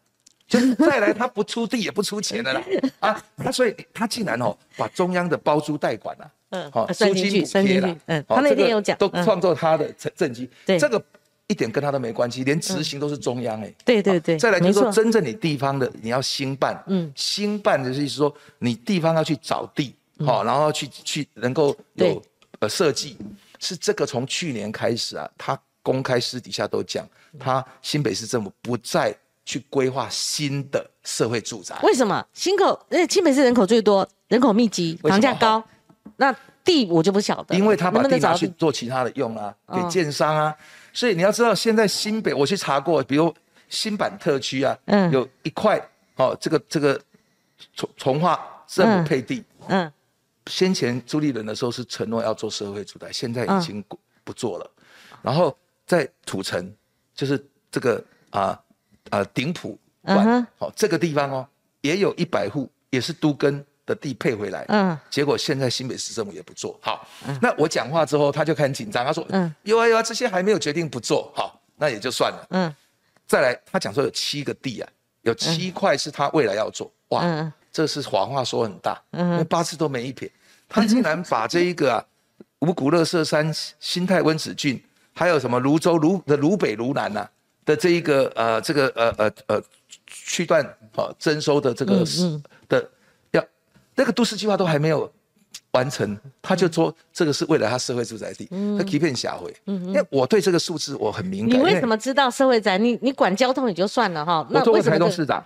就是再来他不出地也不出钱的啦。啊，他所以他竟然哦把中央的包租代管啊，嗯，好租金补贴了，嗯，他那天有讲，都创造他的政政绩，对，这个一点跟他都没关系，连执行都是中央哎，对对对，再来就是说真正你地方的你要兴办，嗯，兴办的意思说你地方要去找地，好，然后去去能够有呃设计，是这个从去年开始啊，他。公开私底下都讲，他新北市政府不再去规划新的社会住宅。为什么？新口，因新北市人口最多，人口密集，房价高，那地我就不晓得。因为他把地拿去做其他的用啊，给建商啊。所以你要知道，现在新北我去查过，比如新版特区啊，嗯，有一块哦，这个这个从从化政府配地，嗯，先前朱立伦的时候是承诺要做社会住宅，现在已经不做了，然后。在土城，就是这个啊啊顶埔关，好这个地方哦，也有一百户，也是都根的地配回来，嗯，结果现在新北市政府也不做好，那我讲话之后，他就很紧张，他说，嗯，有啊有啊，这些还没有决定不做好，那也就算了，嗯，再来他讲说有七个地啊，有七块是他未来要做，哇，这是谎话说很大，嗯，因为八字都没一撇，他竟然把这一个啊五谷乐色山新泰温子郡。还有什么泸州、泸的泸北、泸南呐的这一个呃这个呃呃呃区段啊征收的这个是的要那个都市计划都还没有完成，他就说这个是未来他社会住宅地，他欺骗下回。因为我对这个数字我很敏感。你为什么知道社会宅？你你管交通也就算了哈。我作为台中市长，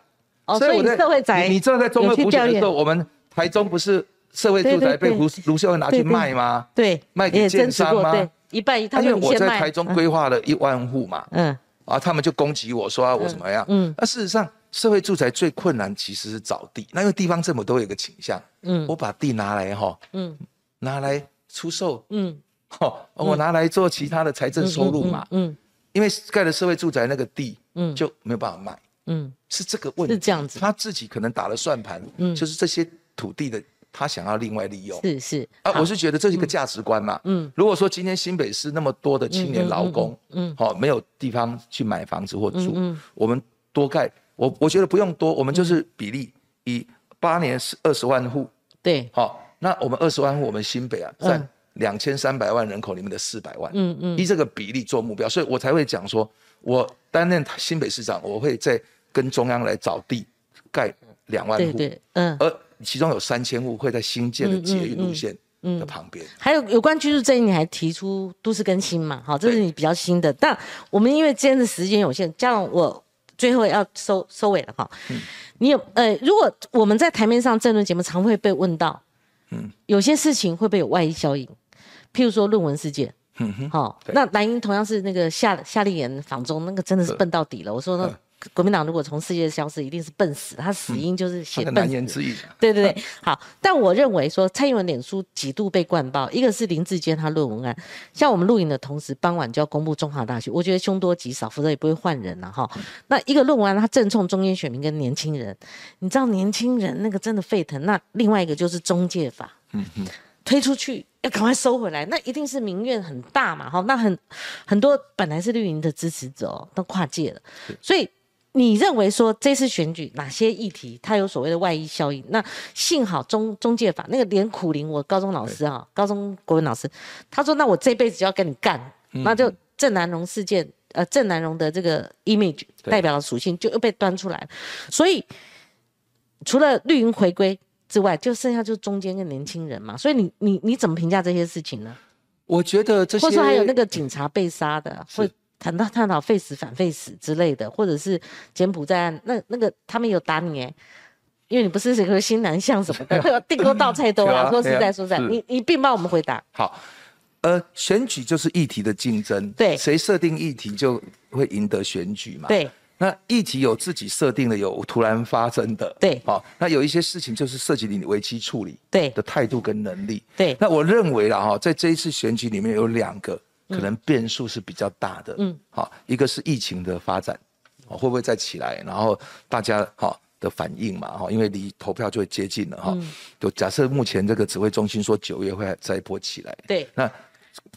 所以社会宅你知道在中二补选的时候，我们台中不是社会住宅被卢卢秀恩拿去卖吗？对，卖给建商吗？一半一，他因为我在台中规划了一万户嘛，嗯，啊，他们就攻击我说我怎么样，嗯，那事实上社会住宅最困难其实是找地，那因为地方政府都有一个倾向，嗯，我把地拿来哈，嗯，拿来出售，嗯，哦，我拿来做其他的财政收入嘛，嗯，因为盖了社会住宅那个地，嗯，就没有办法卖，嗯，是这个问题，是这样子，他自己可能打了算盘，嗯，就是这些土地的。他想要另外利用，是是。啊，我是觉得这是一个价值观嘛。嗯，如果说今天新北市那么多的青年劳工，嗯，好没有地方去买房子或住，嗯，我们多盖，我我觉得不用多，我们就是比例以八年是二十万户，对，好，那我们二十万户，我们新北啊占两千三百万人口里面的四百万，嗯嗯，依这个比例做目标，所以我才会讲说，我担任新北市长，我会再跟中央来找地盖两万户，对对，嗯，而。其中有三千户会在新建的捷运路线的旁边。还有有关居住正义，你还提出都市更新嘛？好，这是你比较新的。但我们因为今天的时间有限，加上我最后要收收尾了哈。你有呃，如果我们在台面上政论节目，常会被问到，嗯，有些事情会不会有外溢效应？譬如说论文事件，嗯哼，好，那蓝英同样是那个夏夏立言访中，那个真的是笨到底了。我说那。国民党如果从世界消失，一定是笨死。他死因就是写笨。难言之隐。*laughs* 对对对，好。但我认为说，蔡英文脸书几度被灌爆，一个是林志坚他论文案，像我们录影的同时，傍晚就要公布中华大学，我觉得凶多吉少，否则也不会换人了哈。那一个论文案，他正冲中间选民跟年轻人，你知道年轻人那个真的沸腾。那另外一个就是中介法，嗯嗯，推出去要赶快收回来，那一定是民怨很大嘛哈。那很很多本来是绿营的支持者都跨界了，所以。你认为说这次选举哪些议题它有所谓的外溢效应？那幸好中中介法那个连苦林，我高中老师啊，高中国文老师，他说那我这辈子就要跟你干，那就郑南荣事件，呃，郑南荣的这个 image 代表的属性就又被端出来所以除了绿营回归之外，就剩下就是中间跟年轻人嘛。所以你你你怎么评价这些事情呢？我觉得这些，或者说还有那个警察被杀的，会。谈到探讨废死反废死之类的，或者是柬埔寨案，那那个他们有打你哎，因为你不是什么新南向什么的，*laughs* 订购到菜多啊。说实在说实在，你你并帮我们回答。好，呃，选举就是议题的竞争，对，谁设定议题就会赢得选举嘛。对，那议题有自己设定的，有突然发生的，对，好，那有一些事情就是涉及你危机处理对的态度跟能力，对。那我认为啦哈，在这一次选举里面有两个。可能变数是比较大的，嗯，好，一个是疫情的发展，会不会再起来？然后大家哈的反应嘛，哈，因为离投票就会接近了哈，就假设目前这个指挥中心说九月会再一波起来，对，那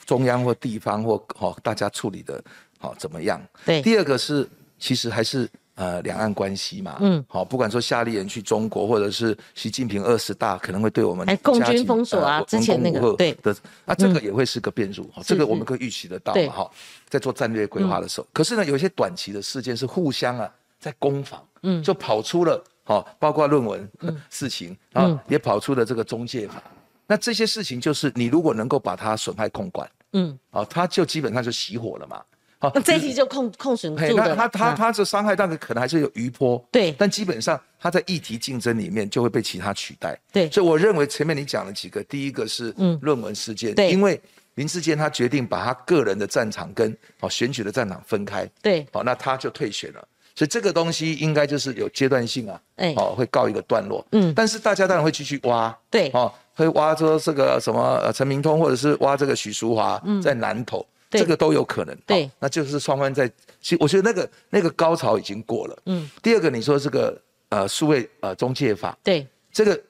中央或地方或哈大家处理的好怎么样？对，第二个是其实还是。呃，两岸关系嘛，嗯，好，不管说夏立言去中国，或者是习近平二十大可能会对我们哎，共军封锁啊，之前那个对。的，那这个也会是个变数，这个我们可以预期得到嘛，哈，在做战略规划的时候，可是呢，有一些短期的事件是互相啊在攻防，嗯，就跑出了，好，包括论文事情，啊，也跑出了这个中介法，那这些事情就是你如果能够把它损害控管，嗯，好，它就基本上就熄火了嘛。好，那这一题就控控损住的。那他他他这伤害，但是可能还是有余波。对，但基本上他在议题竞争里面就会被其他取代。对，所以我认为前面你讲了几个，第一个是论文事件，对，因为林志坚他决定把他个人的战场跟哦选举的战场分开。对，好，那他就退选了。所以这个东西应该就是有阶段性啊，哎，哦，会告一个段落。嗯，但是大家当然会继续挖。对，哦，会挖说这个什么呃陈明通，或者是挖这个许淑华在南投。这个都有可能，对，那就是双方在，其实我觉得那个那个高潮已经过了。嗯，第二个你说这个呃数位呃中介法，对，这个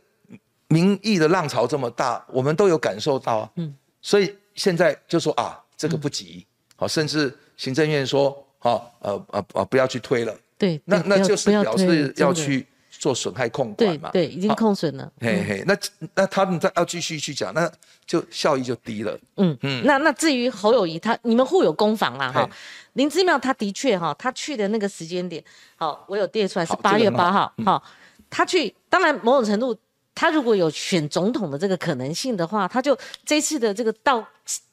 民意的浪潮这么大，我们都有感受到啊。嗯，所以现在就说啊，这个不急，好，甚至行政院说，好，呃呃呃不要去推了。对，那那就是表示要去。做损害控管嘛？对，已经控损了。嘿嘿，那那他们再要继续去讲，那就效益就低了。嗯嗯。那那至于侯友谊，他你们互有攻防啦哈。林之妙他的确哈，他去的那个时间点，好，我有列出来是八月八号。哈，他去，当然某种程度，他如果有选总统的这个可能性的话，他就这次的这个到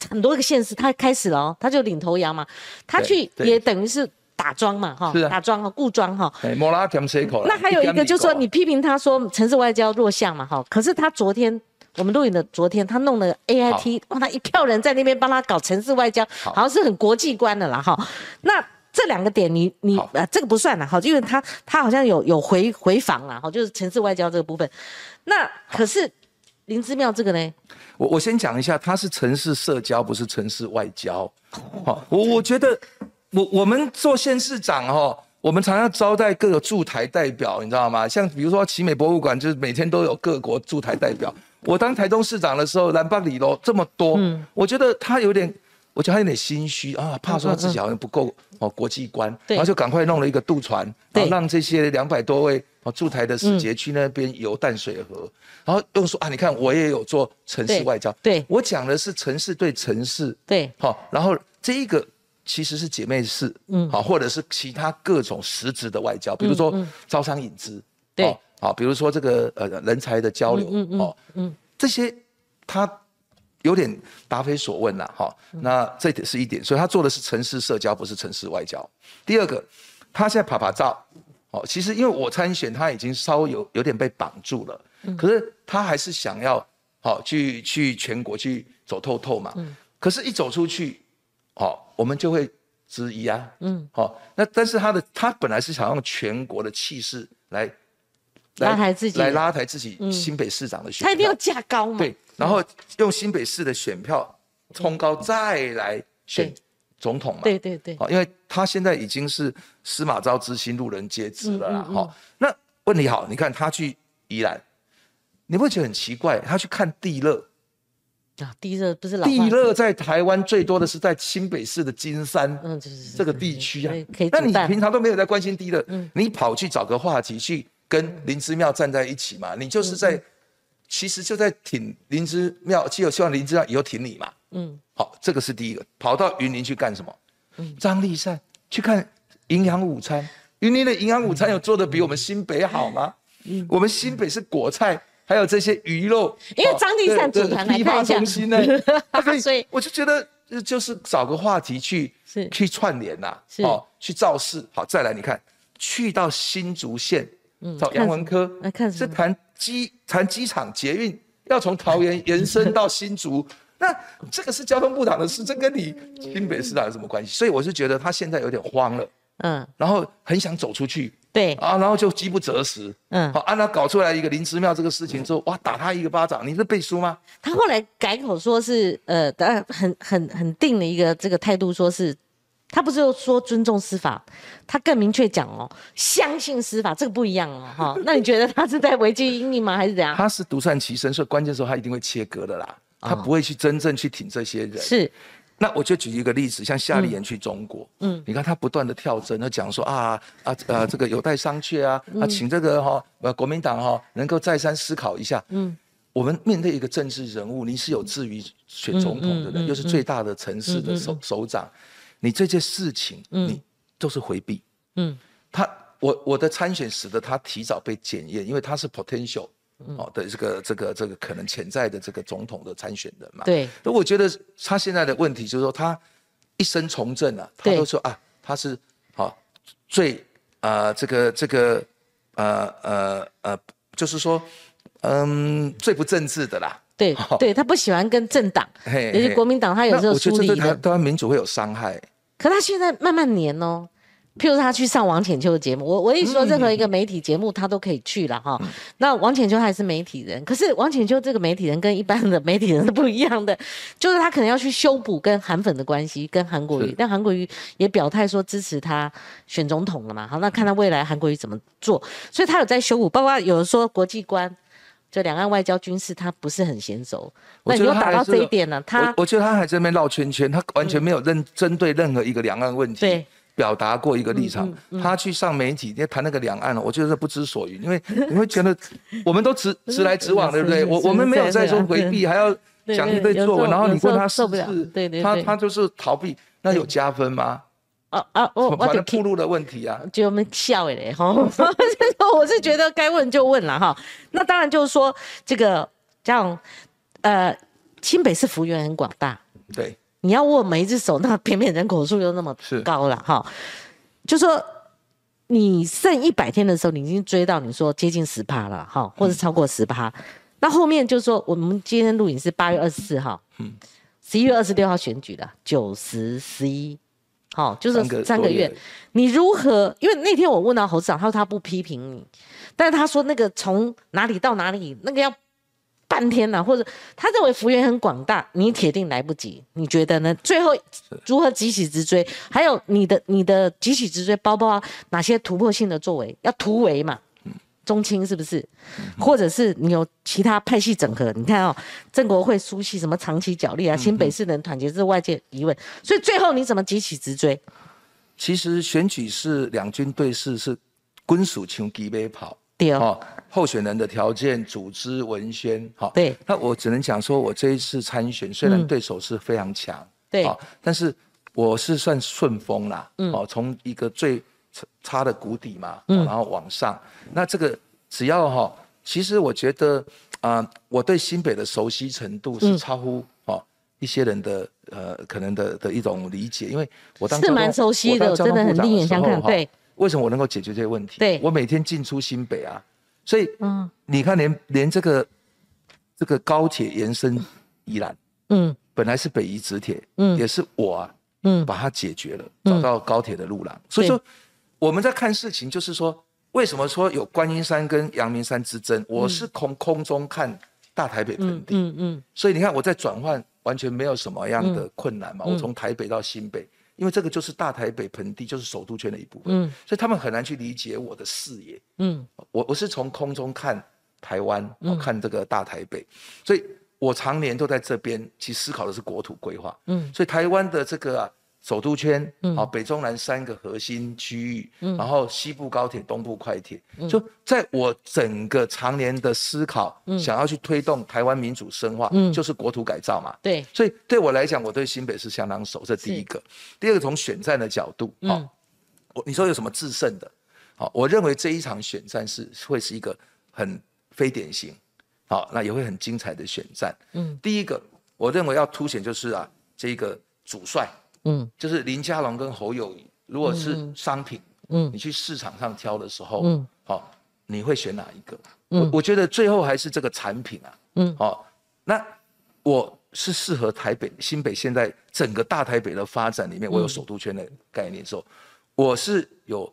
很多个县市，他开始了哦，他就领头羊嘛。他去也等于是。打桩嘛，哈，打桩哈，固桩哈。莫拉填塞口。那还有一个就是说，你批评他说城市外交弱项嘛，哈。可是他昨天我们录影的昨天，他弄了 A I T，哇，他一票人在那边帮他搞城市外交，好像是很国际观的啦，哈。那这两个点你你啊这个不算了哈，因为他他好像有有回回访啊，哈，就是城市外交这个部分。那可是林之妙这个呢？我我先讲一下，他是城市社交，不是城市外交。好，我我觉得我我们做县市长哦。我们常常招待各个驻台代表，你知道吗？像比如说奇美博物馆，就是每天都有各国驻台代表。我当台中市长的时候，南邦里楼这么多，我觉得他有点，我觉得他有点心虚啊，怕说自己好像不够哦国际观，然后就赶快弄了一个渡船，然后让这些两百多位哦驻台的使节去那边游淡水河，然后又说啊，你看我也有做城市外交，对我讲的是城市对城市，对，好，然后这一个。其实是姐妹市，嗯，好，或者是其他各种实质的外交，比如说招商引资，对，好，比如说这个呃人才的交流，哦，嗯，这些他有点答非所问了，哈，那这点是一点，所以他做的是城市社交，不是城市外交。第二个，他现在爬爬照，哦，其实因为我参选，他已经稍微有有点被绑住了，可是他还是想要好去去全国去走透透嘛，嗯，可是一走出去。好，我们就会质疑啊，嗯，好，那但是他的他本来是想用全国的气势来拉抬自己，来拉抬自己新北市长的选票，他一定要价高嘛，对，然后用新北市的选票冲高再来选总统嘛，对对对，好，因为他现在已经是司马昭之心，路人皆知了啦，哈，那问题好，你看他去宜兰，你会觉得很奇怪，他去看地热。啊，地热不是地热在台湾最多的是在新北市的金山，这个地区啊。那你平常都没有在关心地热，嗯，你跑去找个话题去跟林之妙站在一起嘛？你就是在，其实就在挺林之妙，就希望林之妙以后挺你嘛。嗯，好，这个是第一个。跑到云林去干什么？嗯，张立善去看营养午餐。云林的营养午餐有做的比我们新北好吗？嗯，我们新北是果菜。还有这些鱼肉，因为张立善组团来看中心呢，*laughs* 所以我就觉得就是找个话题去去串联呐，哦，去造势。好，再来你看，去到新竹县找杨文科，是谈机谈机场捷运要从桃园延伸到新竹，*laughs* 那这个是交通部长的事，这跟你新北市长有什么关系？所以我是觉得他现在有点慌了，嗯，然后很想走出去。对啊，然后就饥不择食，嗯，好，按他搞出来一个林之妙这个事情之后，哇，打他一个巴掌，你是背书吗？他后来改口说是，呃，很很很定的一个这个态度，说是他不是说尊重司法，他更明确讲哦，相信司法，这个不一样哦，哈。*laughs* 那你觉得他是在违纪阴影吗，还是怎样？他是独善其身，所以关键时候他一定会切割的啦，他不会去真正去挺这些人。是。那我就举一个例子，像夏立言去中国，嗯，你看他不断的跳针，他讲说啊啊啊，这个有待商榷啊，啊，请这个哈呃国民党哈能够再三思考一下，嗯，我们面对一个政治人物，你是有志于选总统的人，又是最大的城市的首首长，你这件事情你都是回避，嗯，他我我的参选使得他提早被检验，因为他是 potential。哦的这个这个这个可能潜在的这个总统的参选人嘛，对，那我觉得他现在的问题就是说他一生从政啊，他都说啊他是好最啊这个这个呃呃呃就是说嗯最不政治的啦，对对，他不喜欢跟政党，尤其国民党，他有时候疏离的，对他民主会有伤害。可他现在慢慢黏哦。譬如他去上王浅秋的节目，我我一说任何一个媒体节目他都可以去了哈。那王浅秋还是媒体人，可是王浅秋这个媒体人跟一般的媒体人是不一样的，*laughs* 就是他可能要去修补跟韩粉的关系，跟韩国瑜，但韩国瑜也表态说支持他选总统了嘛。好，那看他未来韩国瑜怎么做，所以他有在修补，包括有人说国际观，就两岸外交军事他不是很娴熟。那你又打到这一点了，他我觉得他还在那边绕圈圈，他完全没有认针对任何一个两岸问题。对。表达过一个立场，他去上媒体，在谈那个两岸，我觉得不知所云，因为 *laughs* 你会觉得我们都直直来直往，对不对？我我们没有在说回避，还要讲一堆作文，然后你问他是不是，他他就是逃避，那有加分吗？啊啊，我我就铺路的问题啊，就我们笑嘞哈，*laughs* 我是觉得该问就问了哈。那当然就是说这个这样，呃，清北市幅员很广大，对。你要握每一只手，那偏偏人口数又那么高了哈，就说你剩一百天的时候，你已经追到你说接近十趴了哈，或者超过十趴，那后面就说我们今天录影是八月二十四号，嗯，十一月二十六号选举的九十十一好，就是三个月。你如何？因为那天我问到侯市长，他说他不批评你，但是他说那个从哪里到哪里，那个要半天呢，或者他认为幅员很广大，你铁定来不及。你觉得呢？最后如何急起直追？还有你的你的急起直追，包括哪些突破性的作为？要突围嘛？中青是不是？或者是你有其他派系整合？你看哦，郑国会苏系什么长期角力啊？新北市人团结，这是外界疑问。所以最后你怎么急起直追？其实选举是两军对视，是军属枪击杯跑。对哦，候选人的条件、组织、文宣，好。对。那我只能讲说，我这一次参选，虽然对手是非常强，对，但是我是算顺风啦。嗯。哦，从一个最。差的谷底嘛，然后往上，那这个只要哈，其实我觉得啊，我对新北的熟悉程度是超乎哦一些人的呃可能的的一种理解，因为我当是蛮熟悉的，真的很另眼相看。对，为什么我能够解决这些问题？对，我每天进出新北啊，所以嗯，你看连连这个这个高铁延伸宜兰，嗯，本来是北宜直铁，嗯，也是我啊，嗯，把它解决了，找到高铁的路廊，所以说。我们在看事情，就是说，为什么说有观音山跟阳明山之争？我是从空中看大台北盆地，嗯嗯，所以你看我在转换完全没有什么样的困难嘛。我从台北到新北，因为这个就是大台北盆地，就是首都圈的一部分，嗯，所以他们很难去理解我的视野，嗯，我我是从空中看台湾，看这个大台北，所以我常年都在这边，其实思考的是国土规划，嗯，所以台湾的这个啊。首都圈，好，北中南三个核心区域，然后西部高铁、东部快铁，就在我整个常年的思考，想要去推动台湾民主深化，嗯就是国土改造嘛。对，所以对我来讲，我对新北是相当熟，这第一个。第二个，从选战的角度，好，我你说有什么制胜的？好，我认为这一场选战是会是一个很非典型，好，那也会很精彩的选战。嗯，第一个，我认为要凸显就是啊，这个主帅。嗯，就是林佳龙跟侯友谊，如果是商品，嗯，你去市场上挑的时候，嗯，好，你会选哪一个？我我觉得最后还是这个产品啊，嗯，好，那我是适合台北新北现在整个大台北的发展里面，我有首都圈的概念，时候，我是有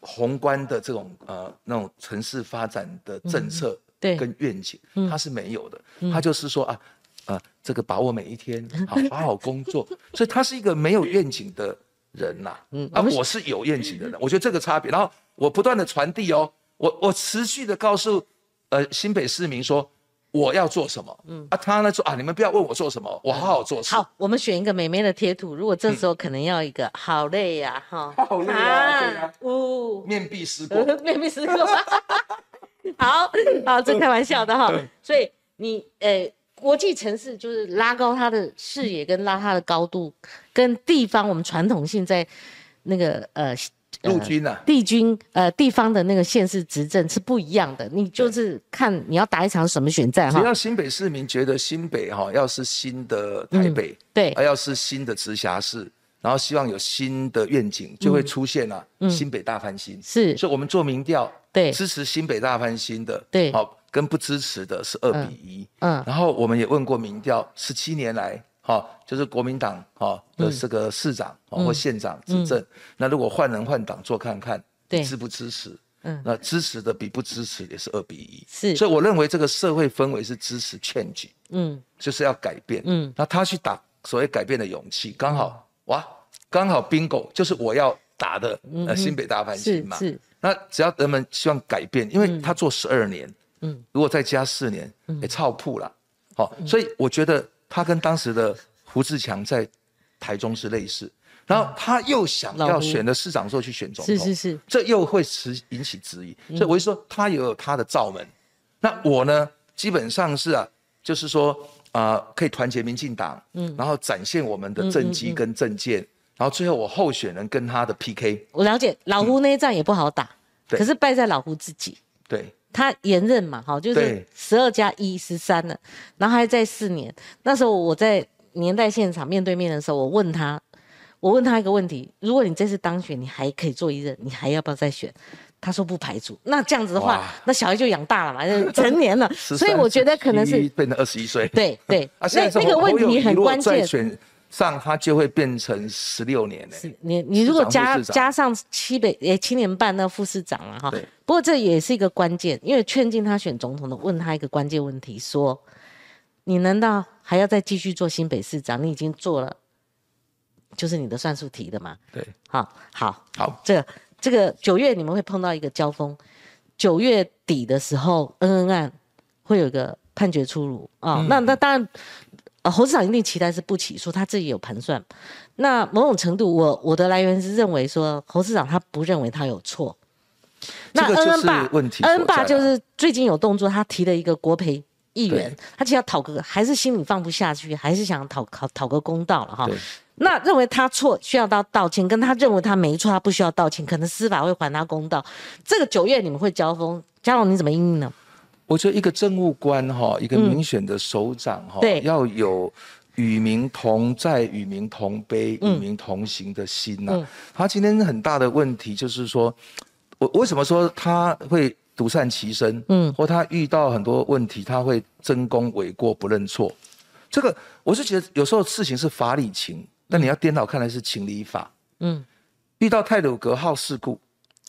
宏观的这种呃那种城市发展的政策对。跟愿景，它是没有的，它就是说啊。啊，这个把握每一天，好好好工作，所以他是一个没有愿景的人呐。嗯，啊，我是有愿景的人，我觉得这个差别。然后我不断的传递哦，我我持续的告诉呃新北市民说我要做什么。嗯，啊，他呢说啊，你们不要问我做什么，我好好做事。好，我们选一个美美的贴图。如果这时候可能要一个，好累呀，哈，好累啊，对呀，呜，面壁思过，*laughs* 面壁思过。*laughs* 好，好，这开玩笑的哈。所以你呃。国际城市就是拉高它的视野，跟拉它的高度，跟地方我们传统性在那个呃陆军啊地军呃地方的那个县市执政是不一样的。你就是看你要打一场什么选战哈。只要新北市民觉得新北哈要是新的台北，对，而要是新的直辖市，然后希望有新的愿景，就会出现了新北大翻新。是，所以我们做民调，对，支持新北大翻新的，对，好。跟不支持的是二比一，嗯，然后我们也问过民调，十七年来，哈，就是国民党哈的这个市长或县长执政，那如果换人换党做看看，对，支不支持？嗯，那支持的比不支持也是二比一，是，所以我认为这个社会氛围是支持 change，嗯，就是要改变，嗯，那他去打所谓改变的勇气，刚好哇，刚好 bingo 就是我要打的呃新北大翻新嘛，是，那只要人们希望改变，因为他做十二年。嗯，如果再加四年，也超铺了，好，所以我觉得他跟当时的胡志强在台中是类似，然后他又想要选的市长之后去选总统，是是是，这又会持引起质疑，所以我就说他也有他的罩门，那我呢，基本上是啊，就是说啊，可以团结民进党，嗯，然后展现我们的政绩跟政见，然后最后我候选人跟他的 PK，我了解老胡那一仗也不好打，可是败在老胡自己，对。他延任嘛，好，就是十二加一十三了，然后还在四年。那时候我在年代现场面对面的时候，我问他，我问他一个问题：如果你这次当选，你还可以做一任，你还要不要再选？他说不排除。那这样子的话，那小孩就养大了嘛，*laughs* 成年了。所以我觉得可能是变成二十一岁。对对，那那个问题很关键。上他就会变成十六年呢。你你如果加加上七北诶七年半那副市长了哈。对。不过这也是一个关键，因为劝进他选总统的问他一个关键问题，说你难道还要再继续做新北市长？你已经做了，就是你的算术题的嘛。对。好，好，好，这这个九月你们会碰到一个交锋，九月底的时候恩恩案会有一个判决出炉啊。那那当然。呃，侯市长一定期待是不起诉，他自己有盘算。那某种程度，我我的来源是认为说，侯市长他不认为他有错。那恩恩爸，恩恩爸就是最近有动作，他提了一个国赔议员，他其实要讨个，还是心里放不下去，还是想讨讨讨个公道了哈。那认为他错需要到道歉，跟他认为他没错，他不需要道歉，可能司法会还他公道。这个九月你们会交锋，嘉龙你怎么应呢？我觉得一个政务官哈，一个民选的首长哈，要有与民同在、与民同悲、与民同行的心呐。他今天很大的问题就是说，我为什么说他会独善其身？嗯，或他遇到很多问题，他会争功诿过不认错。这个我是觉得有时候事情是法理情，但你要颠倒看来是情理法。嗯，遇到泰鲁格号事故，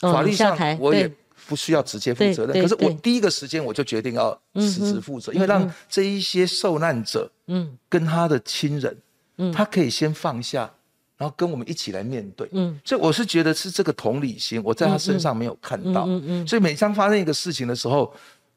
法律上我也。不需要直接负责任，可是我第一个时间我就决定要辞职负责，因为让这一些受难者，嗯，跟他的亲人，嗯，他可以先放下，然后跟我们一起来面对，嗯，所以我是觉得是这个同理心，我在他身上没有看到，嗯嗯，所以每当发生一个事情的时候，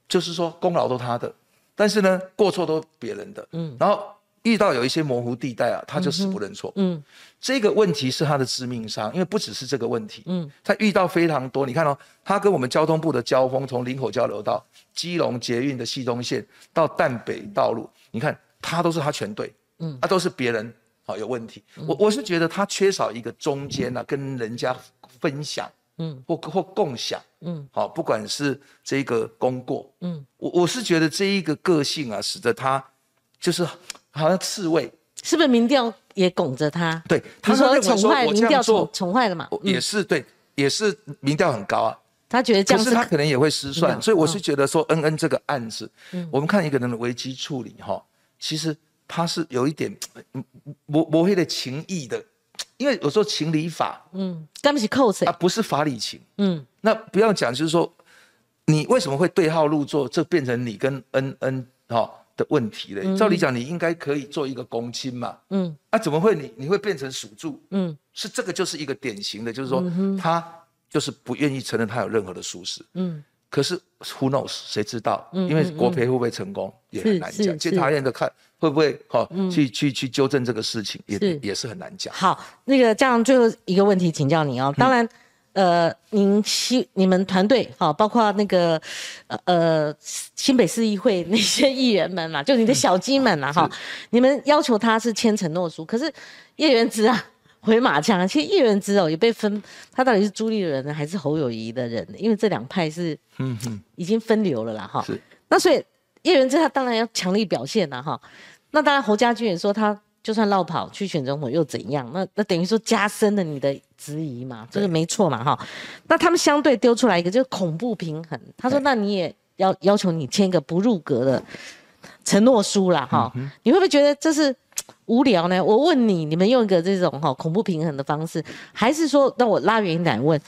就是说功劳都他的，但是呢过错都别人的，嗯，然后。遇到有一些模糊地带啊，他就死不认错。嗯，这个问题是他的致命伤，因为不只是这个问题。嗯，他遇到非常多。你看哦，他跟我们交通部的交锋，从林口交流到、基隆捷运的西东线到淡北道路，你看他都是他全对。嗯，他都是别人好有问题。我我是觉得他缺少一个中间呢，跟人家分享。嗯，或或共享。嗯，好，不管是这个功过。嗯，我我是觉得这一个个性啊，使得他就是。好像刺猬，是不是民调也拱着他？对，他说宠坏民调宠宠坏了嘛？也是对，也是民调很高啊。他觉得这样，可是他可能也会失算，所以我是觉得说，恩恩这个案子，我们看一个人的危机处理哈，其实他是有一点磨磨黑的情谊的，因为有时候情理法，嗯，根本是扣谁啊？不是法理情，嗯，那不要讲，就是说你为什么会对号入座，这变成你跟恩恩哈。的问题嘞，照理讲你应该可以做一个公亲嘛，嗯，啊怎么会你你会变成属助？嗯，是这个就是一个典型的，就是说他就是不愿意承认他有任何的疏失，嗯，可是 who knows 谁知道？因为国赔会不会成功？也很难讲，监察院的看会不会好去去去纠正这个事情也也是很难讲。好，那个这样最后一个问题请教你哦，当然。呃，您希你们团队好，包括那个呃呃新北市议会那些议员们嘛，就你的小鸡们啦哈，你们要求他是签承诺书，可是叶元之啊回马枪，其实叶元之哦也被分，他到底是朱立伦呢还是侯友谊的人？因为这两派是嗯嗯已经分流了啦哈。那所以叶元之他当然要强力表现了哈。那当然侯家军也说他。就算绕跑去选总统又怎样？那那等于说加深了你的质疑嘛，这个没错嘛哈。那他们相对丢出来一个就是恐怖平衡。他说：“那你也要要求你签一个不入格的承诺书啦哈。”你会不会觉得这是无聊呢？我问你，你们用一个这种哈恐怖平衡的方式，还是说那我拉远一点问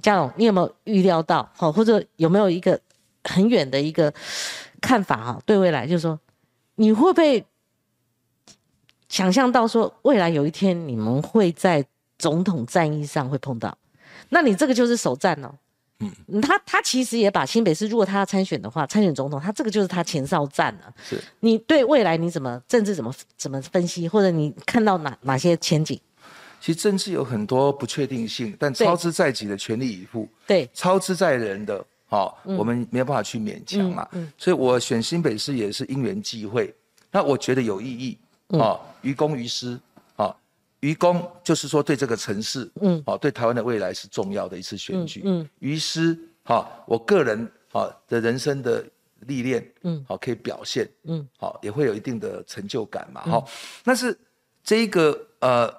嘉荣，你有没有预料到哈，或者有没有一个很远的一个看法哈？对未来就是说，你会不会？想象到说未来有一天你们会在总统战役上会碰到，那你这个就是首战哦。嗯，他他其实也把新北市，如果他要参选的话，参选总统，他这个就是他前哨战了。是，你对未来你怎么政治怎么怎么分析，或者你看到哪哪些前景？其实政治有很多不确定性，但超之在己的全力以赴，对，超之在人的，好，我们没有办法去勉强嘛。嗯，所以我选新北市也是因缘际会，那我觉得有意义。啊，于公于私，啊，于公就是说对这个城市，嗯，啊，对台湾的未来是重要的一次选举，嗯，于私，哈，我个人啊的人生的历练，嗯，好可以表现，嗯，好也会有一定的成就感嘛，哈，但是这一个呃，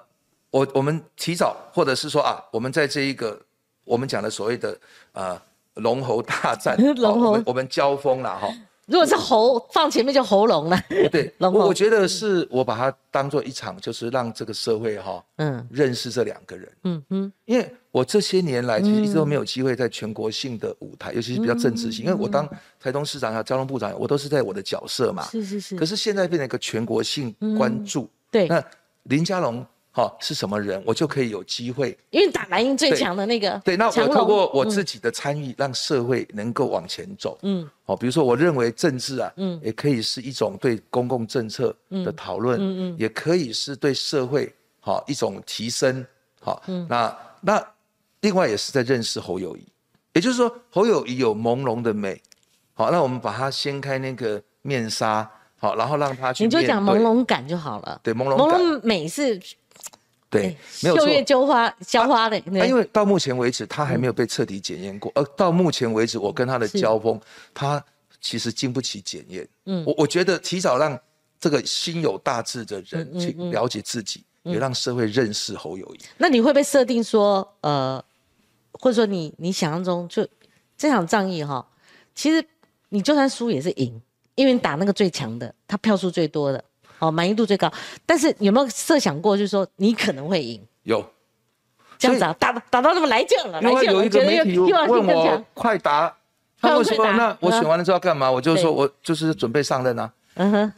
我我们提早或者是说啊，我们在这一个我们讲的所谓的呃龙猴大战，*laughs* 龙猴，我们交锋了哈。如果是喉放前面就喉咙了。对，*laughs* 我我觉得是我把它当做一场，就是让这个社会哈，嗯，认识这两个人。嗯嗯，因为我这些年来其实一直都没有机会在全国性的舞台，尤其是比较政治性，因为我当台东市长啊交通部长，我都是在我的角色嘛。是是是。可是现在变成一个全国性关注。对。那林佳龙。好是什么人，我就可以有机会，因为打蓝鹰最强的那个。对，那我透过我自己的参与，让社会能够往前走。嗯，好，比如说，我认为政治啊，嗯，也可以是一种对公共政策的讨论，嗯嗯，也可以是对社会好一种提升。好，那那另外也是在认识侯友谊，也就是说，侯友谊有朦胧的美。好，那我们把它掀开那个面纱，好，然后让他去。你就讲朦胧感就好了。对，朦胧感。朦胧美是。对，没有错。月浇花，浇花的。那因为到目前为止，他还没有被彻底检验过。而到目前为止，我跟他的交锋，他其实经不起检验。嗯，我我觉得提早让这个心有大志的人去了解自己，也让社会认识侯友谊。那你会被设定说，呃，或者说你你想象中就这场仗义哈，其实你就算输也是赢，因为你打那个最强的，他票数最多的。哦，满意度最高，但是有没有设想过，就是说你可能会赢？有，这样子啊，打打到那么来劲了，来劲了，觉得又又问我快答，他为什么？那我选完了之后干嘛？我就说我就是准备上任啊。嗯哼，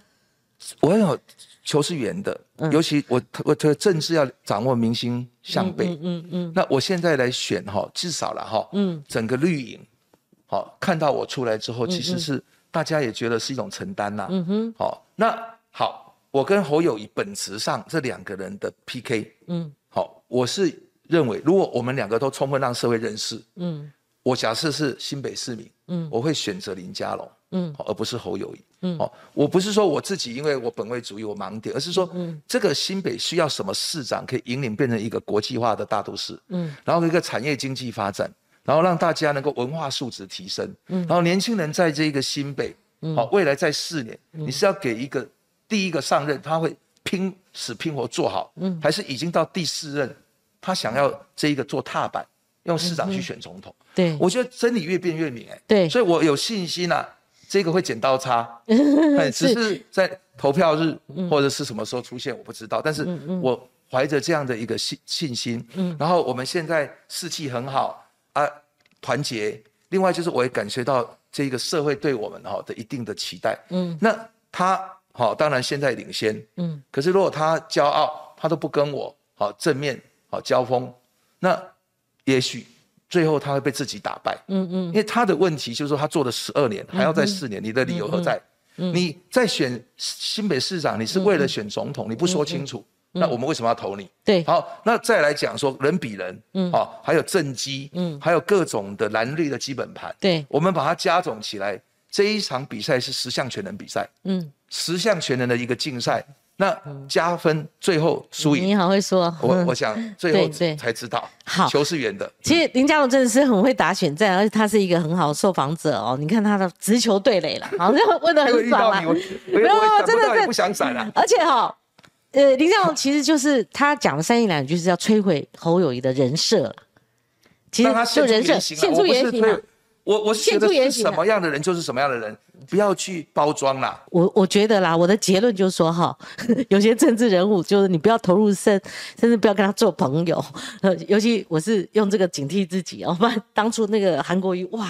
我有球是圆的，尤其我我的政治要掌握民心向背。嗯嗯嗯。那我现在来选哈，至少了哈，嗯，整个绿营，好看到我出来之后，其实是大家也觉得是一种承担呐。嗯哼，好，那好。我跟侯友谊本质上这两个人的 PK，嗯，好，我是认为如果我们两个都充分让社会认识，嗯，我假设是新北市民，嗯，我会选择林佳龙，嗯，而不是侯友谊，嗯，哦，我不是说我自己因为我本位主义我盲点，而是说，嗯，这个新北需要什么市长可以引领变成一个国际化的大都市，嗯，然后一个产业经济发展，然后让大家能够文化素质提升，嗯，然后年轻人在这个新北，好，未来在四年，你是要给一个。第一个上任，他会拼死拼活做好，嗯，还是已经到第四任，他想要这一个做踏板，用市长去选总统。对，我觉得真理越辩越明，哎，对，所以我有信心呐，这个会剪刀差，*laughs* 只是在投票日或者是什么时候出现我不知道，但是我怀着这样的一个信信心，嗯，然后我们现在士气很好啊，团结，另外就是我也感觉到这个社会对我们哈的一定的期待，嗯，那他。好，当然现在领先，嗯，可是如果他骄傲，他都不跟我好正面好交锋，那也许最后他会被自己打败，嗯嗯，因为他的问题就是说他做了十二年，还要再四年，你的理由何在？你在选新北市长，你是为了选总统，你不说清楚，那我们为什么要投你？对，好，那再来讲说人比人，嗯，好，还有政绩，嗯，还有各种的蓝绿的基本盘，对，我们把它加总起来，这一场比赛是十项全能比赛，嗯。十项全能的一个竞赛，那加分最后输赢。你好会说，我我想最后 *laughs* 才知道。好，球是圆的。其实林佳龙真的是很会打选战，而且他是一个很好的受访者哦。你看他的直球对垒了，好像问的很 *laughs* 爽啊。没有，真的是不想闪了。*laughs* 而且哈，呃，林佳龙其实就是他讲了三言两语就是要摧毁侯友谊的人设了。其实就人设现出原形嘛。我我是觉得是什么样的人就是什么样的人，不要去包装啦。我我觉得啦，我的结论就是说哈，*laughs* 有些政治人物就是你不要投入深，甚至不要跟他做朋友。呃，*laughs* 尤其我是用这个警惕自己哦，不然当初那个韩国瑜哇，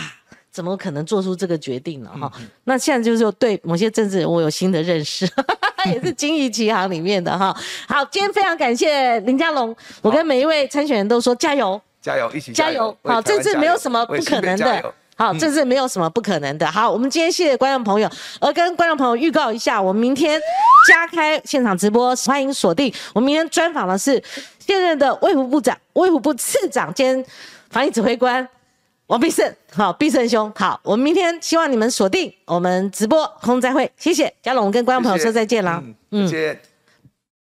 怎么可能做出这个决定呢？哈，那现在就是对某些政治人物有新的认识，*laughs* 也是金玉其行里面的哈。好，今天非常感谢林佳龙，我跟每一位参选人都说加油，加油，一起加油。好，政治没有什么不可能的。好，这是没有什么不可能的。好，我们今天谢谢观众朋友，而跟观众朋友预告一下，我们明天加开现场直播，欢迎锁定。我们明天专访的是现任的卫福部长、卫福部次长兼防疫指挥官王必胜。好，必胜兄，好，我们明天希望你们锁定我们直播空再会，谢谢嘉龙，跟观众朋友说再见啦。嗯，谢谢。